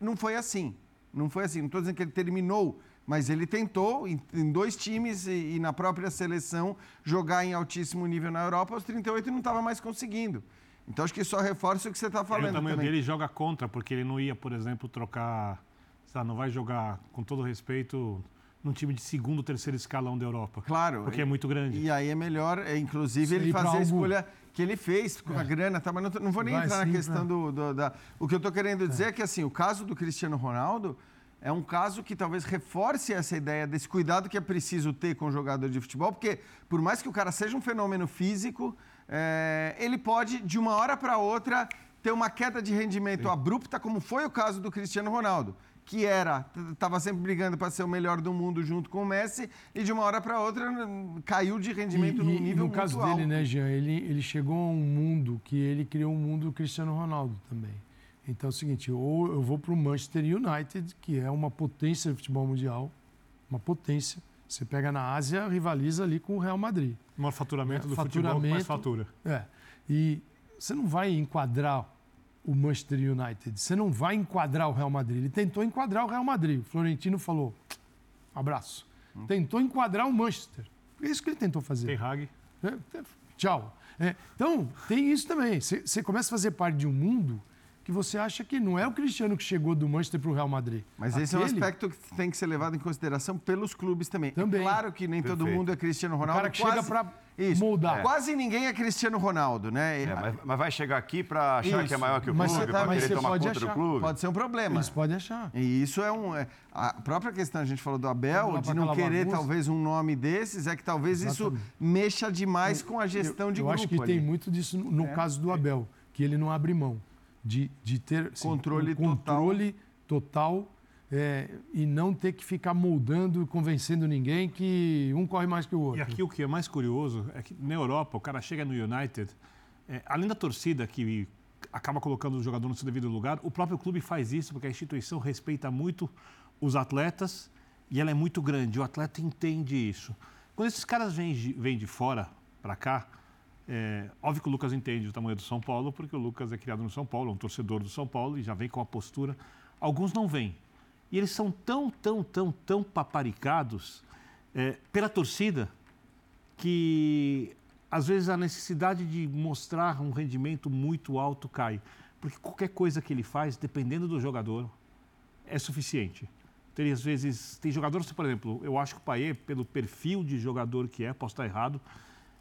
B: não foi assim. Não foi assim. Não estou dizendo que ele terminou, mas ele tentou em, dois times e, e na própria seleção jogar em altíssimo nível na Europa aos 38 e não estava mais conseguindo. Então acho que só reforça o que você está falando. E o
C: tamanho
B: também.
C: dele joga contra, porque ele não ia, por exemplo, trocar. Sabe, não vai jogar, com todo respeito, num time de segundo, terceiro escalão da Europa.
B: Claro.
C: Porque é muito grande.
B: E aí é melhor, é, inclusive, ele fazer a escolha que ele fez com é. a grana, tá? Mas não, não vou nem vai entrar sim, na questão né? do, do, da. O que eu estou querendo dizer é. é que assim, o caso do Cristiano Ronaldo é um caso que talvez reforce essa ideia desse cuidado que é preciso ter com o jogador de futebol, porque por mais que o cara seja um fenômeno físico, é, ele pode, de uma hora para outra, ter uma queda de rendimento Sim. abrupta, como foi o caso do Cristiano Ronaldo, que era estava sempre brigando para ser o melhor do mundo junto com o Messi, e de uma hora para outra caiu de rendimento
D: e,
B: num nível
D: no caso
B: alto.
D: dele, né, Jean, ele, ele chegou a um mundo que ele criou um mundo do Cristiano Ronaldo também. Então é o seguinte, ou eu vou para o Manchester United, que é uma potência do futebol mundial, uma potência, você pega na Ásia, rivaliza ali com o Real Madrid.
C: O maior faturamento é, do faturamento, futebol mais fatura.
D: É. E você não vai enquadrar o Manchester United, você não vai enquadrar o Real Madrid. Ele tentou enquadrar o Real Madrid. O Florentino falou, abraço. Hum. Tentou enquadrar o Manchester. É isso que ele tentou fazer.
C: Tem Hag.
D: É, tchau. É, então, tem isso também. Você começa a fazer parte de um mundo que você acha que não é o Cristiano que chegou do Manchester para o Real Madrid.
B: Mas Aquele... esse é um aspecto que tem que ser levado em consideração pelos clubes também. também. É claro que nem Perfeito. todo mundo é Cristiano Ronaldo. O
D: cara que quase... chega para isso. moldar.
B: É. Quase ninguém é Cristiano Ronaldo, né?
A: É, mas, mas, vai chegar aqui para achar isso. que é maior que o mas clube, para querer tomar conta
B: achar.
A: do clube.
B: Pode ser um problema.
D: Eles podem achar.
B: E isso é um... É, a própria questão, a gente falou do Abel, de não querer bagunça. talvez um nome desses, é que talvez Exatamente. isso mexa demais com a gestão
D: eu,
B: de
D: eu
B: grupo
D: Eu acho que
B: ali.
D: tem muito disso no, no é. caso do Abel, que ele não abre mão de, de ter
B: controle,
D: um controle total, total é, e não ter que ficar moldando e convencendo ninguém que um corre mais que o outro.
C: E aqui o que é mais curioso é que na Europa o cara chega no United, é, além da torcida que acaba colocando o jogador no seu devido lugar, o próprio clube faz isso porque a instituição respeita muito os atletas e ela é muito grande. O atleta entende isso. Quando esses caras vêm, de- vêm de fora para cá, é, óbvio que o Lucas entende o tamanho do São Paulo, porque o Lucas é criado no São Paulo, é um torcedor do São Paulo e já vem com a postura. Alguns não vêm. E eles são tão, tão, tão, tão paparicados é, pela torcida que às vezes a necessidade de mostrar um rendimento muito alto cai. Porque qualquer coisa que ele faz, dependendo do jogador, é suficiente. Tem, às vezes, tem jogadores, por exemplo, eu acho que o Paê, pelo perfil de jogador que é, posso estar errado,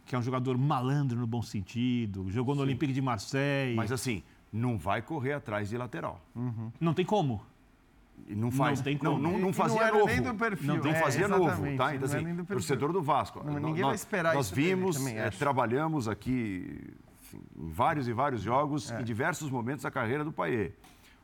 C: que é um jogador malandro no bom sentido, jogou no Olympique de Marseille.
A: Mas assim, não vai correr atrás de lateral.
C: Não tem como.
A: E não faz.
C: tem
A: não,
C: como.
A: não, não
B: e
A: fazia
B: não era
A: novo.
B: nem do perfil,
A: Não,
B: é,
A: fazia novo, tá? Então,
B: não é
A: assim,
B: do perfil.
A: torcedor do Vasco.
B: Não, ninguém
A: nós,
B: vai esperar
A: Nós
B: isso dele,
A: vimos,
B: também acho.
A: trabalhamos aqui enfim, em vários e vários jogos,
B: É.
A: em diversos momentos da carreira do Paê.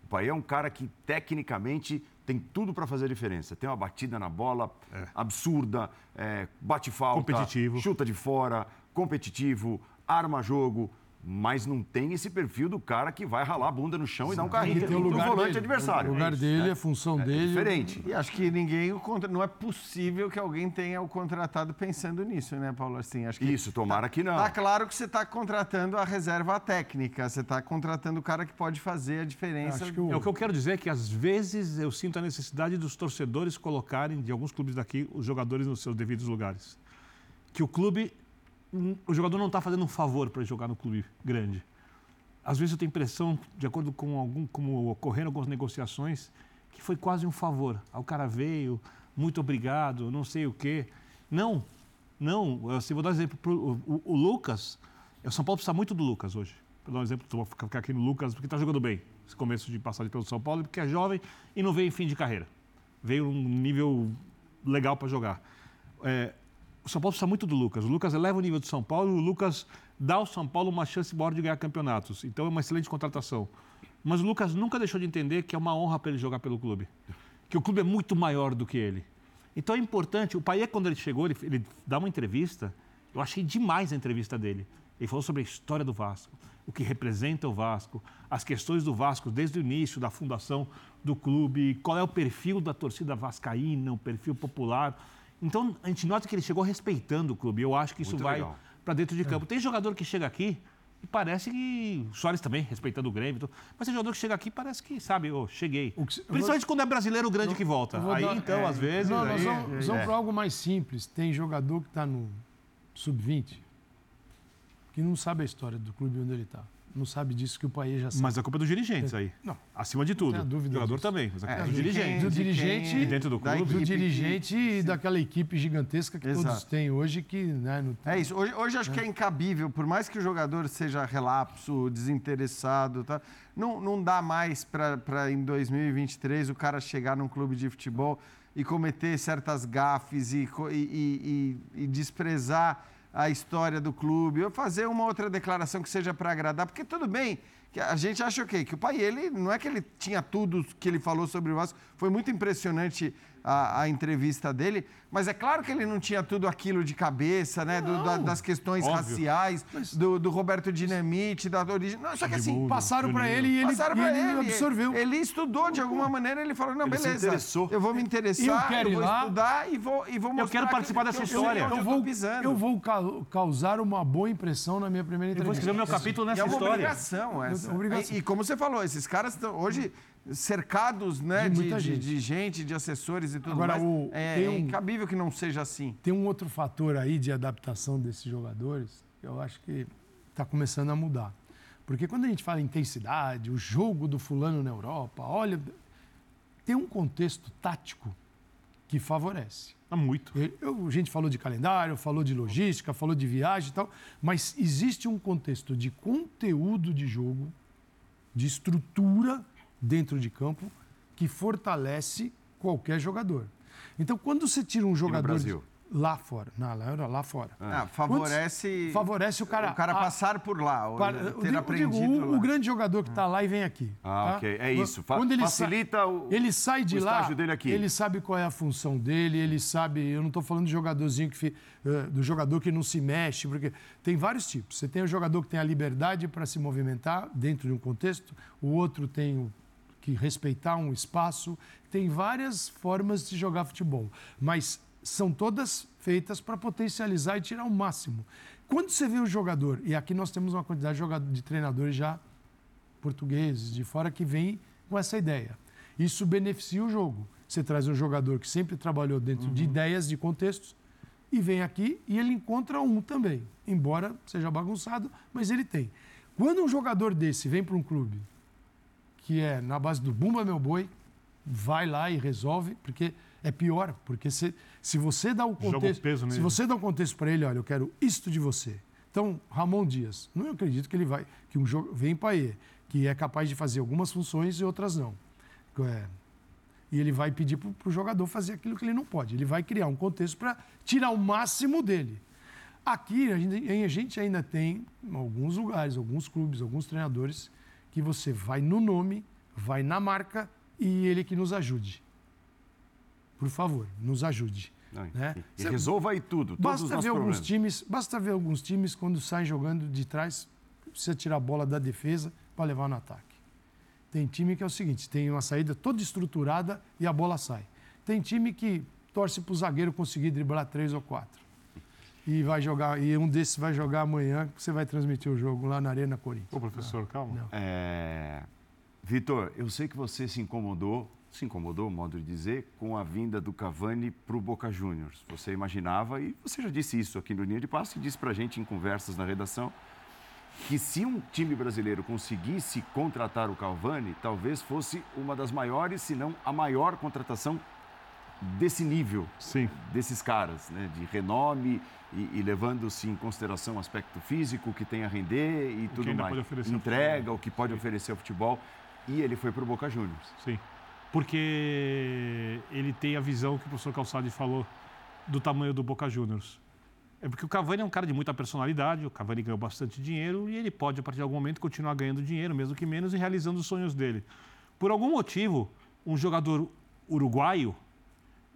A: O Paê é um cara que, tecnicamente, tem tudo para fazer diferença. Tem uma batida na bola absurda, eh, bate falta,
C: Competitivo.
A: chuta de fora, competitivo, arma jogo. Mas não tem esse perfil do cara que vai ralar a bunda no chão e dar um carrinho
D: Tem o lugar
A: volante
D: dele.
A: adversário.
D: O lugar
A: É
D: dele,
A: né?
D: a função
A: É
D: dele.
A: diferente.
B: E acho que ninguém o contra... não é possível que alguém tenha o contratado pensando nisso, né, Paulo? Assim, acho que
A: Isso, tomara que não.
B: Tá claro que você está contratando a reserva técnica, você está contratando o cara que pode fazer a diferença.
D: Acho que o-
C: É, o que eu quero dizer é que às vezes eu sinto a necessidade dos torcedores colocarem, de alguns clubes daqui, os jogadores nos seus devidos lugares. Que o clube, o jogador não está fazendo um favor para jogar no clube grande. Às vezes eu tenho impressão, de acordo com algum, como ocorreram algumas negociações, que foi quase um favor. Aí o cara veio, muito obrigado, não sei o quê. Não, não. Assim, vou dar um exemplo. Pro, o, o- Lucas, o São Paulo precisa muito do Lucas hoje. Vou dar um exemplo, vou ficar aqui no Lucas, porque está jogando bem. Esse começo de passagem pelo São Paulo, porque é jovem e não veio em fim de carreira. Veio num nível legal para jogar. É, o São Paulo precisa muito do Lucas. O Lucas eleva o nível do São Paulo e o Lucas dá ao São Paulo uma chance maior de ganhar campeonatos. Então é uma excelente contratação. Mas o Lucas nunca deixou de entender que é uma honra para ele jogar pelo clube. Que o clube é muito maior do que ele. Então é importante. O Paier, quando ele chegou, ele, ele dá uma entrevista. Eu achei demais a entrevista dele. Ele falou sobre a história do Vasco, o que representa o Vasco, as questões do Vasco desde o início da fundação do clube, qual é o perfil da torcida vascaína, o perfil popular. Então a gente nota que ele chegou respeitando o clube. Eu acho que isso
A: Muito
C: vai para dentro de campo. Tem jogador que chega aqui e parece que. O Soares também, respeitando o Grêmio. Mas tem jogador que chega aqui e parece que, sabe, ô, cheguei.
D: Se-
C: Principalmente quando é brasileiro grande que volta.
D: vou
C: Aí
D: dar-
C: então,
D: é,
C: às vezes.
D: Não, nós vamos, vamos para algo mais simples. Tem jogador que está no sub-20 que não sabe a história do clube onde ele está. Não sabe disso que o país já sabe.
C: Mas a culpa é dos dirigentes aí.
D: Não.
C: Acima de tudo.
D: dúvida
C: o jogador
D: disso.
C: também, mas a culpa é
B: É, quem-
C: dirigentes.
D: do dirigente
C: E dentro do clube.
D: do dirigente
B: que-
D: e daquela equipe gigantesca que todos
B: Exato.
D: têm hoje que né, não
B: É isso. Hoje, hoje acho que é incabível, por mais que o jogador seja relapso, desinteressado, tá? não, não dá mais para em 2023 o cara chegar num clube de futebol e cometer certas gafes e, e- e- e- e desprezar a história do clube, ou fazer uma outra declaração que seja para agradar, porque tudo bem. Que A gente acha o quê? Que o pai, ele não é que ele tinha tudo que ele falou sobre o Vasco, foi muito impressionante a, a entrevista dele, mas é claro que ele não tinha tudo aquilo de cabeça, né? do- da- das questões
C: óbvio.
B: raciais, do, do Roberto Dinamite, da origem. Não, só que assim,
D: passaram para ele e ele,
B: passaram
D: e ele
B: ele,
D: absorveu.
B: Ele estudou de alguma maneira, ele falou: não,
A: Ele se
B: beleza.
A: interessou.
B: Eu vou me interessar,
D: Eu quero ir
B: vou
D: lá.
B: estudar e vou, e vou mostrar.
C: quero
B: que-
C: participar
B: que
C: dessa
B: eu sei
C: história.
D: Eu
B: eu
D: vou,
B: pisando.
D: eu vou ca- causar uma boa impressão na minha primeira
C: Eu vou
D: entrevista.
C: escrever meu capítulo nessa
B: é uma
C: história.
B: obrigação essa.
D: Obrigação.
B: E, e como você falou, esses caras estão hoje cercados né,
D: De
B: de,
D: gente.
B: de gente, de assessores e tudo
D: Agora,
B: mais.
D: o-
B: é, é
D: um-
B: incabível que não seja assim.
D: Tem um outro fator aí de adaptação desses jogadores que eu acho que está começando a mudar. Porque quando a gente fala em intensidade, o jogo do fulano na Europa, olha, tem um contexto tático que favorece.
C: Há muito.
D: Eu- a gente falou de calendário, falou de logística, falou de viagem e tal, mas existe um contexto de conteúdo de jogo, de estrutura dentro de campo, que fortalece qualquer jogador. Então, quando você tira um jogador
A: Brasil?
D: Lá fora, não, lá, lá fora,
B: Ah, favorece,
D: favorece o cara,
B: o cara
D: a-
B: passar por lá, ou
D: para-
B: ter
D: digo-
B: aprendido
D: digo, o,
B: lá.
D: o grande jogador que está lá e vem aqui.
A: Ah,
D: tá?
A: ok. É isso. Fa-
D: Quando ele
A: facilita
D: sa-
A: o-
D: Ele sai de
A: o
D: lá,
A: estágio dele aqui.
D: ele sabe qual é a função dele, ele sabe... Eu não estou falando de jogadorzinho que... eh, do jogador que não se mexe, porque tem vários tipos. Você tem o jogador que tem a liberdade para se movimentar dentro de um contexto, o outro tem o que respeitar um espaço. Tem várias formas de jogar futebol. Mas são todas feitas para potencializar e tirar o máximo. Quando você vê o jogador, e aqui nós temos uma quantidade de, treinadores já portugueses de fora que vêm com essa ideia. Isso beneficia o jogo. Você traz um jogador que sempre trabalhou dentro uhum. de ideias, de contextos, e vem aqui e ele encontra um também. Embora seja bagunçado, mas ele tem. Quando um jogador desse vem para um clube que é na base do Bumba Meu Boi, vai lá e resolve, porque é pior, porque se, se você dá o contexto, se você dá um contexto para ele, olha, eu quero isto de você. Então, Ramon Dias, não acredito que ele vai, que um jogo vem para ele, que é capaz de fazer algumas funções e outras não. É, e ele vai pedir para o jogador fazer aquilo que ele não pode. Ele vai criar um contexto para tirar o máximo dele. Aqui a gente, a gente ainda tem alguns lugares, alguns clubes, alguns treinadores que você vai no nome, vai na marca e ele que nos ajude. Por favor, nos ajude.
A: Não, né? E, e resolva aí tudo.
D: Basta ver alguns times, basta ver alguns times quando saem jogando de trás, precisa tirar a bola da defesa para levar no ataque. Tem time que é o seguinte: tem uma saída toda estruturada e a bola sai. Tem time que torce para o zagueiro conseguir driblar três ou quatro. E vai jogar, e um desses vai jogar amanhã, você vai transmitir o jogo lá na Arena Corinthians.
C: Ô, professor, calma.
A: É... Vitor, eu sei que você se incomodou, se incomodou, modo de dizer, com a vinda do Cavani para o Boca Juniors. Você imaginava, e você já disse isso aqui no Linha de Passe, e disse para a gente em conversas na redação, que se um time brasileiro conseguisse contratar o Calvani, talvez fosse uma das maiores, se não a maior contratação desse nível,
C: Sim.
A: desses caras, né? de renome e, e levando-se em consideração o aspecto físico que tem a render e o tudo mais. Entrega, o que pode Sim. oferecer ao futebol. E ele foi para o Boca Juniors.
C: Sim, porque ele tem a visão que o professor Calçade falou do tamanho do Boca Juniors. É porque o Cavani é um cara de muita personalidade, o Cavani ganhou bastante dinheiro e ele pode, a partir de algum momento, continuar ganhando dinheiro, mesmo que menos, e realizando os sonhos dele. Por algum motivo, um jogador uruguaio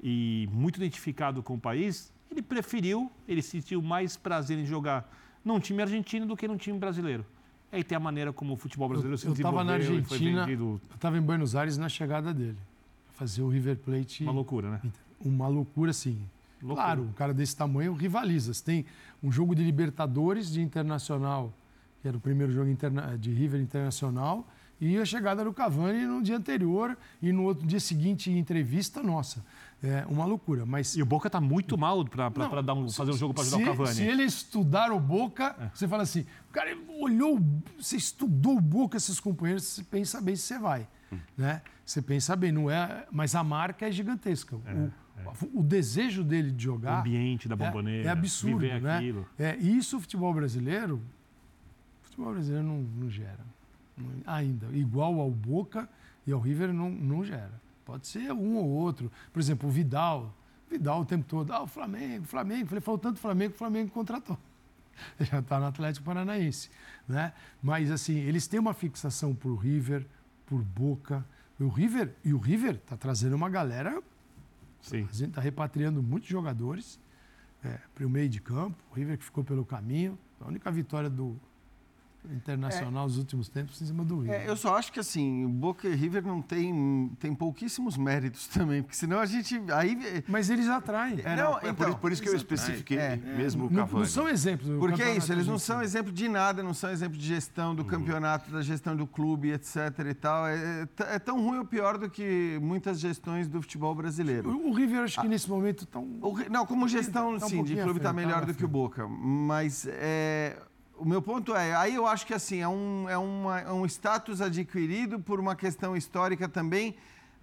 C: e muito identificado com o país, ele preferiu, ele sentiu mais prazer em jogar num time argentino do que num time brasileiro. Aí tem a maneira como o futebol brasileiro
D: eu,
C: se desenvolveu.
D: Eu estava na Argentina, eu estava em Buenos Aires na chegada dele. Fazer o River Plate...
C: Uma loucura, né?
D: Uma loucura, sim. Loucura. Claro, um cara desse tamanho rivaliza. Você tem um jogo de Libertadores de Internacional, que era o primeiro jogo de River Internacional, e a chegada do Cavani no dia anterior e no outro dia seguinte entrevista nossa. É uma loucura. Mas...
C: E o Boca está muito mal para um, fazer um jogo para ajudar se, o Cavani.
D: Se ele estudar o Boca, é. você fala assim, o cara olhou, você estudou o Boca, esses companheiros, você pensa bem se você vai. Hum. Né? Você pensa bem, não é, mas a marca é gigantesca. É. O, o desejo dele de jogar.
C: O ambiente da bomboneira.
D: É, é absurdo. Viver né? aquilo. É, isso o futebol brasileiro. O futebol brasileiro não, não gera. Ainda. Igual ao Boca e ao River não, não gera. Pode ser um ou outro. Por exemplo, o Vidal. Vidal o tempo todo. Ah, o Flamengo, Flamengo. Falei, falou tanto Flamengo que o Flamengo contratou. Já está no Atlético Paranaense. Né? Mas, assim, eles têm uma fixação por River, por Boca. O River, e o River está trazendo uma galera Sim. Está repatriando muitos jogadores é, para o meio de campo. O River que ficou pelo caminho. A única vitória do, internacional é, nos últimos tempos em cima do River.
B: É, eu só acho que assim, o Boca e River não tem, tem pouquíssimos méritos também, porque senão a gente. Aí...
D: Mas eles atraem.
A: É, não, então, por, isso, por isso que eu especifiquei é, mesmo o Cavani.
D: Não, não são exemplos.
B: Porque é isso, eles não são exemplo de nada, não são exemplo de gestão do uhum. campeonato, da gestão do clube, etc. e tal. É, é, tão ruim ou pior do que muitas gestões do futebol brasileiro.
D: O, o River, acho que ah, nesse momento tão.
B: não, como gestão, tá um sim, de clube está melhor tá do que o Boca. Mas é o meu ponto é, aí eu acho que assim, é um, é, uma, é um status adquirido por uma questão histórica também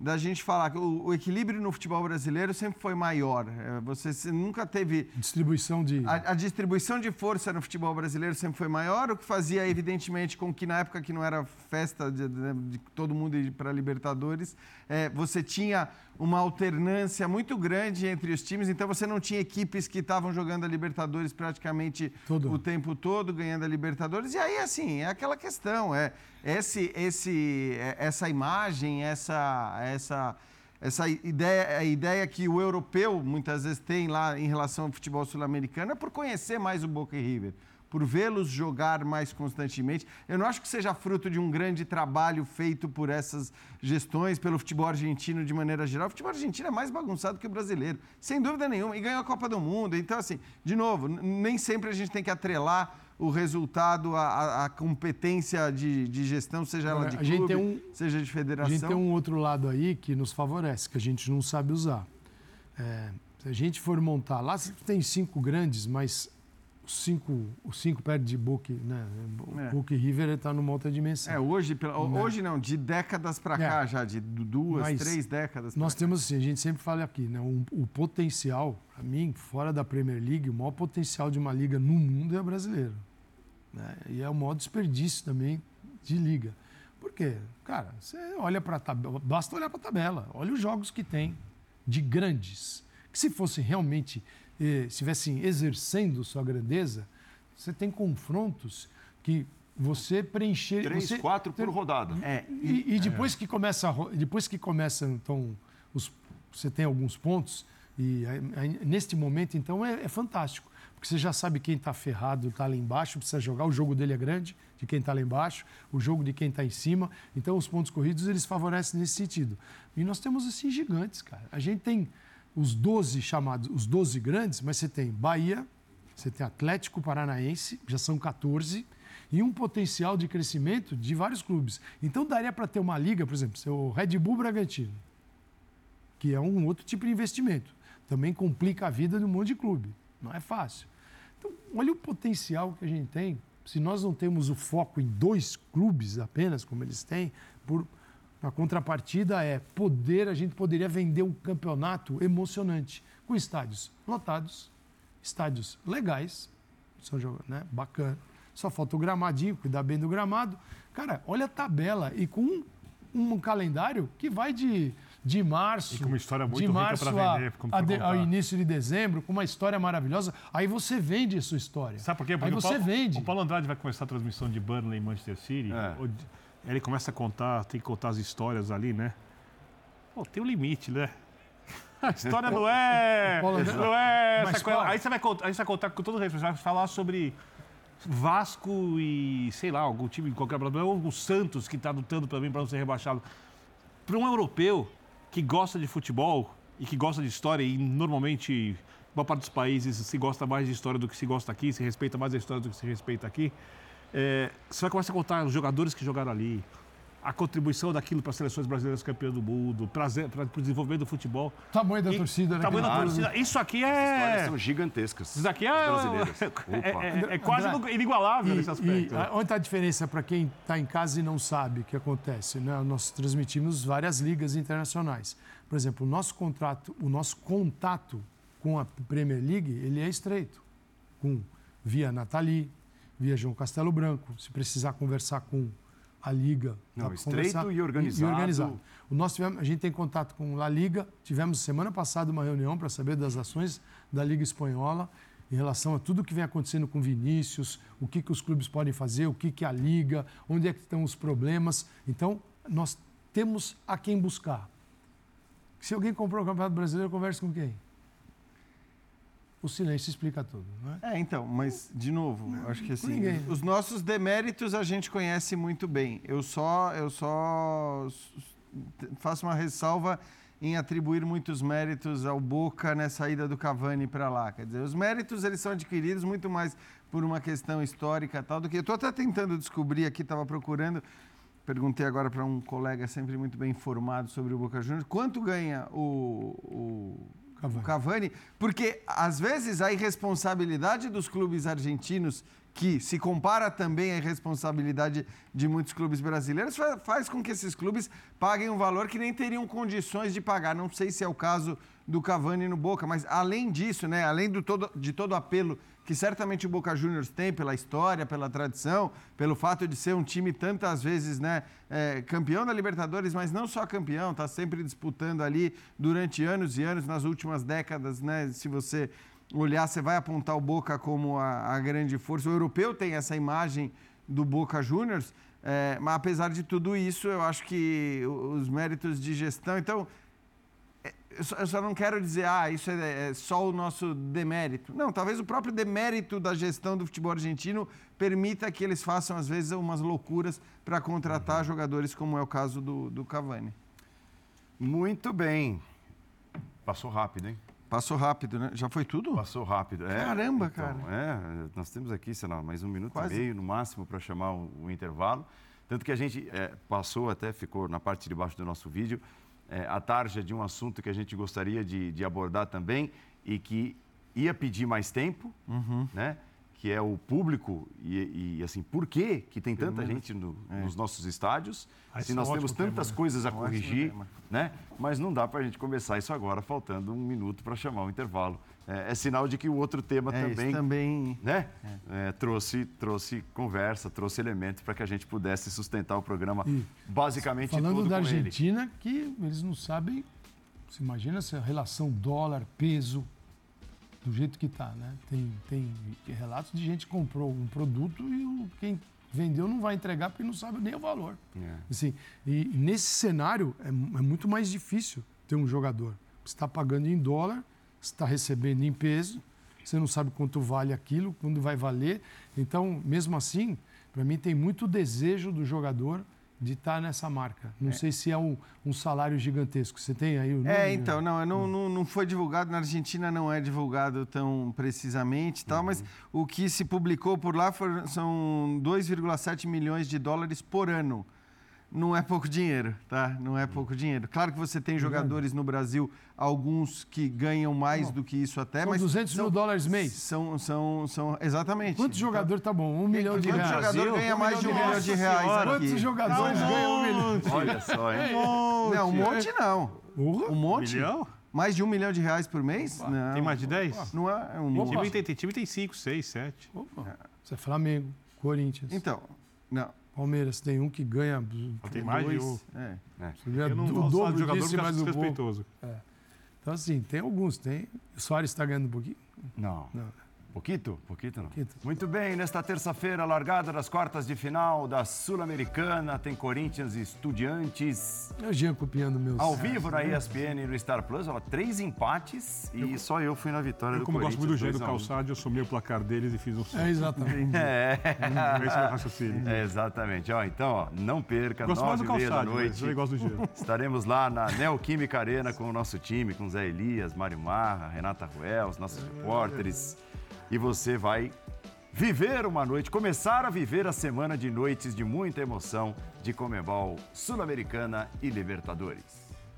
B: da gente falar que o, o, equilíbrio no futebol brasileiro sempre foi maior. É, você nunca teve.
D: Distribuição de.
B: A, a, distribuição de força no futebol brasileiro sempre foi maior, o que fazia, evidentemente, com que na época que não era festa de, de, de todo mundo ir para Libertadores, é, você tinha uma alternância muito grande entre os times, então você não tinha equipes que estavam jogando a Libertadores praticamente o tempo todo, ganhando a Libertadores. E aí, assim, é aquela questão, é esse, esse, é, essa imagem, essa, essa, essa ideia, a ideia que o europeu muitas vezes tem lá em relação ao futebol sul-americano é por conhecer mais o Boca e River por vê-los jogar mais constantemente. Eu não acho que seja fruto de um grande trabalho feito por essas gestões, pelo futebol argentino de maneira geral. O futebol argentino é mais bagunçado que o brasileiro, sem dúvida nenhuma, e ganhou a Copa do Mundo. Então, assim, de novo, nem sempre a gente tem que atrelar o resultado, a, a competência de, de, gestão, seja ela de clube, um, seja de federação.
D: A gente tem um outro lado aí que nos favorece, que a gente não sabe usar. É, se a gente for montar, lá tem cinco grandes, mas os cinco, os cinco perto de Book, né? É. Book River está numa outra dimensão.
B: É, hoje, né? hoje não, de décadas para cá é. já, de duas, Mas três décadas.
D: Nós temos assim, a gente sempre fala aqui, né? Um, o potencial, para mim, fora da Premier League, o maior potencial de uma liga no mundo é a brasileira. Né? E é o maior desperdício também de liga. Por quê? Cara, você olha para a tabela, basta olhar para a tabela, olha os jogos que tem de grandes. Que se fossem realmente estivessem exercendo sua grandeza, você tem confrontos que você preencher.
A: Três,
D: você,
A: quatro por rodada.
D: É, e, e depois, é. que começa, depois que começa, então, os, você tem alguns pontos, e aí, neste momento, então, é, é, fantástico. Porque você já sabe quem está ferrado, está lá embaixo, precisa jogar. O jogo dele é grande, de quem está lá embaixo, o jogo de quem está em cima. Então, os pontos corridos, eles favorecem nesse sentido. E nós temos, assim, gigantes, cara. A gente tem os 12 chamados, os 12 grandes, mas você tem Bahia, você tem Atlético Paranaense, já são 14, e um potencial de crescimento de vários clubes. Então daria para ter uma liga, por exemplo, o Red Bull Bragantino, que é um outro tipo de investimento. Também complica a vida de um monte de clube. Não é fácil. Então, olha o potencial que a gente tem. Se nós não temos o foco em dois clubes apenas, como eles têm, por a contrapartida é poder, a gente poderia vender um campeonato emocionante, com estádios lotados, estádios legais, são né, bacana. Só falta o gramadinho, cuidar bem do gramado. Cara, olha a tabela e com um, um calendário que vai de, de março. E
C: com uma história muito de março para vender,
D: a, a de, ao início de dezembro, com uma história maravilhosa. Aí você vende a sua história.
C: Sabe por quê? Porque
D: aí você
C: o Paulo,
D: vende.
C: O Paulo Andrade vai começar a transmissão de Burnley em Manchester City. É. Ele começa a contar, tem que contar as histórias ali, né? Pô, tem um limite, né? A história não é. não é coisa. Aí você vai contar, aí você vai contar com todo respeito, você vai falar sobre Vasco e, sei lá, algum time de qualquer problema, ou o Santos que está lutando também para não ser rebaixado. Para um europeu que gosta de futebol e que gosta de história, e normalmente, boa parte dos países se gosta mais de história do que se gosta aqui, se respeita mais a história do que se respeita aqui. É, você vai começar a contar os jogadores que jogaram ali, a contribuição daquilo para as seleções brasileiras campeãs do mundo, para o desenvolvimento do futebol.
D: Tamanho da e, torcida, né?
C: Tamanho da torcida. Isso aqui é. As
A: histórias são gigantescas.
C: Isso aqui é. É, é, é, quase André, inigualável e, nesse aspecto.
D: E, onde está a diferença para quem está em casa e não sabe o que acontece? Né? Nós transmitimos várias ligas internacionais. Por exemplo, o nosso contrato, o nosso contato com a Premier League, ele é estreito. Com, via Nathalie, via João Castelo Branco. Se precisar conversar com a Liga.
A: Não, estreito e organizado.
D: E, organizado. O nosso, tivemos, a gente tem contato com a Liga. Tivemos semana passada uma reunião para saber das ações da Liga Espanhola em relação a tudo que vem acontecendo com Vinícius, o que, que os clubes podem fazer, o que, que a Liga, onde é que estão os problemas. Então, nós temos a quem buscar. Se alguém comprou o Campeonato Brasileiro, converse com quem? O silêncio explica tudo, não
B: é? É, então, mas, de novo, não, acho que assim, ninguém. os nossos deméritos a gente conhece muito bem. Eu só, eu só faço uma ressalva em atribuir muitos méritos ao Boca nessa ida do Cavani para lá. Quer dizer, os méritos eles são adquiridos muito mais por uma questão histórica tal do que eu estou até tentando descobrir aqui, estava procurando. Perguntei agora para um colega sempre muito bem informado sobre o Boca Juniors, quanto ganha o, o Cavani. o Cavani, porque às vezes a irresponsabilidade dos clubes argentinos, que se compara também à irresponsabilidade de muitos clubes brasileiros, faz com que esses clubes paguem um valor que nem teriam condições de pagar. Não sei se é o caso do Cavani no Boca, mas além disso, né, além do todo, de todo apelo que certamente o Boca Juniors tem pela história, pela tradição, pelo fato de ser um time tantas vezes né, é, campeão da Libertadores, mas não só campeão, está sempre disputando ali durante anos e anos, nas últimas décadas, né, se você olhar, você vai apontar o Boca como a, a grande força. O europeu tem essa imagem do Boca Juniors, é, mas apesar de tudo isso, eu acho que os méritos de gestão. Então, eu só, eu só não quero dizer, ah, isso é, é só o nosso demérito. Não, talvez o próprio demérito da gestão do futebol argentino permita que eles façam, às vezes, umas loucuras para contratar jogadores, como é o caso do, do Cavani.
A: Muito bem. Passou rápido, hein?
B: Passou rápido, né? Já foi tudo?
A: Passou rápido. É,
B: Caramba,
A: então,
B: cara.
A: É, nós temos aqui, sei lá, mais um minuto
B: Quase.
A: e meio no máximo para chamar o, o intervalo. Tanto que a gente é, passou, até ficou na parte de baixo do nosso vídeo, é, a tarja de um assunto que a gente gostaria de, de abordar também e que ia pedir mais tempo,
B: Uhum.
A: né? Que é o público e, e, assim, por que que tem tanta gente no- nos nossos estádios?
C: Ah,
A: se
C: esse é
A: nós temos tantas
C: tema, né?
A: coisas a
B: ótimo
A: corrigir,
B: tema.
A: né? Mas não dá para a gente começar isso agora, faltando um minuto para chamar o intervalo. É, é sinal de que o outro tema
B: É,
A: também,
B: também.
A: né? É, trouxe, trouxe conversa, trouxe elementos para que a gente pudesse sustentar o programa
D: E
A: basicamente
D: Falando
A: todo
D: da
A: com ele.
D: Argentina, que eles não sabem. Você imagina essa relação dólar-peso do jeito que está, né? Tem, tem relatos de gente que comprou um produto e o, quem vendeu não vai entregar porque não sabe nem o valor.
A: É.
D: Assim, e nesse cenário é, é muito mais difícil ter um jogador. Você está pagando em dólar, você está recebendo em peso, você não sabe quanto vale aquilo, quando vai valer. Então, mesmo assim, para mim tem muito desejo do jogador de estar nessa marca. Não sei se é um, um salário gigantesco. Você tem aí o número?
B: É, então, não, não, não, não foi divulgado, na Argentina não é divulgado tão precisamente tal, mas o que se publicou por lá foram, são 2,7 milhões de dólares por ano. Não é pouco dinheiro, tá? Não é pouco dinheiro. Claro que você tem jogadores no Brasil, alguns que ganham mais do que isso até,
D: São
B: mas...
D: 200 mil dólares mês.
B: São, são, são, exatamente.
D: Quantos jogadores tá bom? Um milhão de
B: Quanto
D: reais.
B: jogador
C: Brasil,
B: ganha
C: um
B: mais de um
C: milhão de reais.
D: Quantos jogadores ganham um milhão?
A: Olha só, hein?
B: Não, um monte não. Um monte?
C: Milhão?
B: Mais de um milhão de reais por mês? Não.
C: Tem mais de 10?
B: Não é, é um monte.
C: Time tem, tem time tem 5, 6, 7.
D: Opa. Você é Flamengo, Corinthians,
B: Então, não.
D: Palmeiras. Tem um que ganha...
C: Tem mais de
B: dois,
C: um.
B: é.
D: Você ganha
C: Eu não
D: o dobro
C: de jogador
D: disso mais
C: acho
D: o gol.
C: desrespeitoso.
D: Então, assim, tem alguns. Tem... O Soares está ganhando um pouquinho?
A: Não.
D: Não.
A: Pouquito? Pouquito não.
D: Pouquito.
A: Muito bem, nesta terça-feira, largada das quartas de final da Sul-Americana, tem Corinthians e Estudiantes.
D: É o Jean copiando meus...
A: Ao vivo na ESPN e no Star Plus, ó, três empates e só eu fui na vitória
C: Eu,
A: do
C: como gosto muito do
A: Corinthians.
C: jeito do
A: 2 a 1.
C: calçado, eu somei o placar deles e fiz um
D: É, exatamente.
A: É,
C: Esse é o raciocínio.
A: é, exatamente. Ó, então, ó, não perca,
C: Gosto mais
A: nove
C: do
A: e meia da
C: calçado, mas
A: noite.
C: eu gosto do gelo.
A: Estaremos lá na Neoquímica Arena com o nosso time, com Zé Elias, Mário Marra, Renata Ruel, os nossos repórteres. E você vai viver uma noite, começar a viver a semana de noites de muita emoção de Comebol Sul-Americana e Libertadores.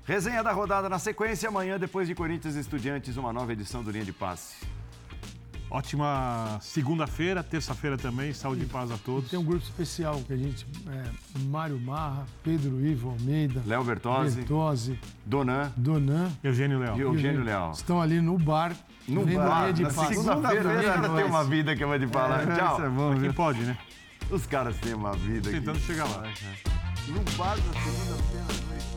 A: Resenha da rodada na sequência, amanhã, depois de Corinthians Estudiantes, uma nova edição do Linha de Passe.
C: Ótima segunda-feira, terça-feira também. Saúde e paz a todos.
D: Tem um grupo especial que a gente... É, Mário Marra, Pedro Ivo Almeida,
A: Léo Bertozzi,
D: Bertozzi,
A: Donan
D: Donan.
C: Eugênio Leal.
A: e Eugênio Leal.
D: Estão ali no bar.
A: No bar,
D: de
A: na segunda-feira ainda tem uma vida que eu vou te falar.
B: É,
A: Tchau.
B: isso é bom,
C: pode, né?
A: Os caras têm uma vida aqui.
C: Tentando chegar lá.
A: No bar na segunda-feira.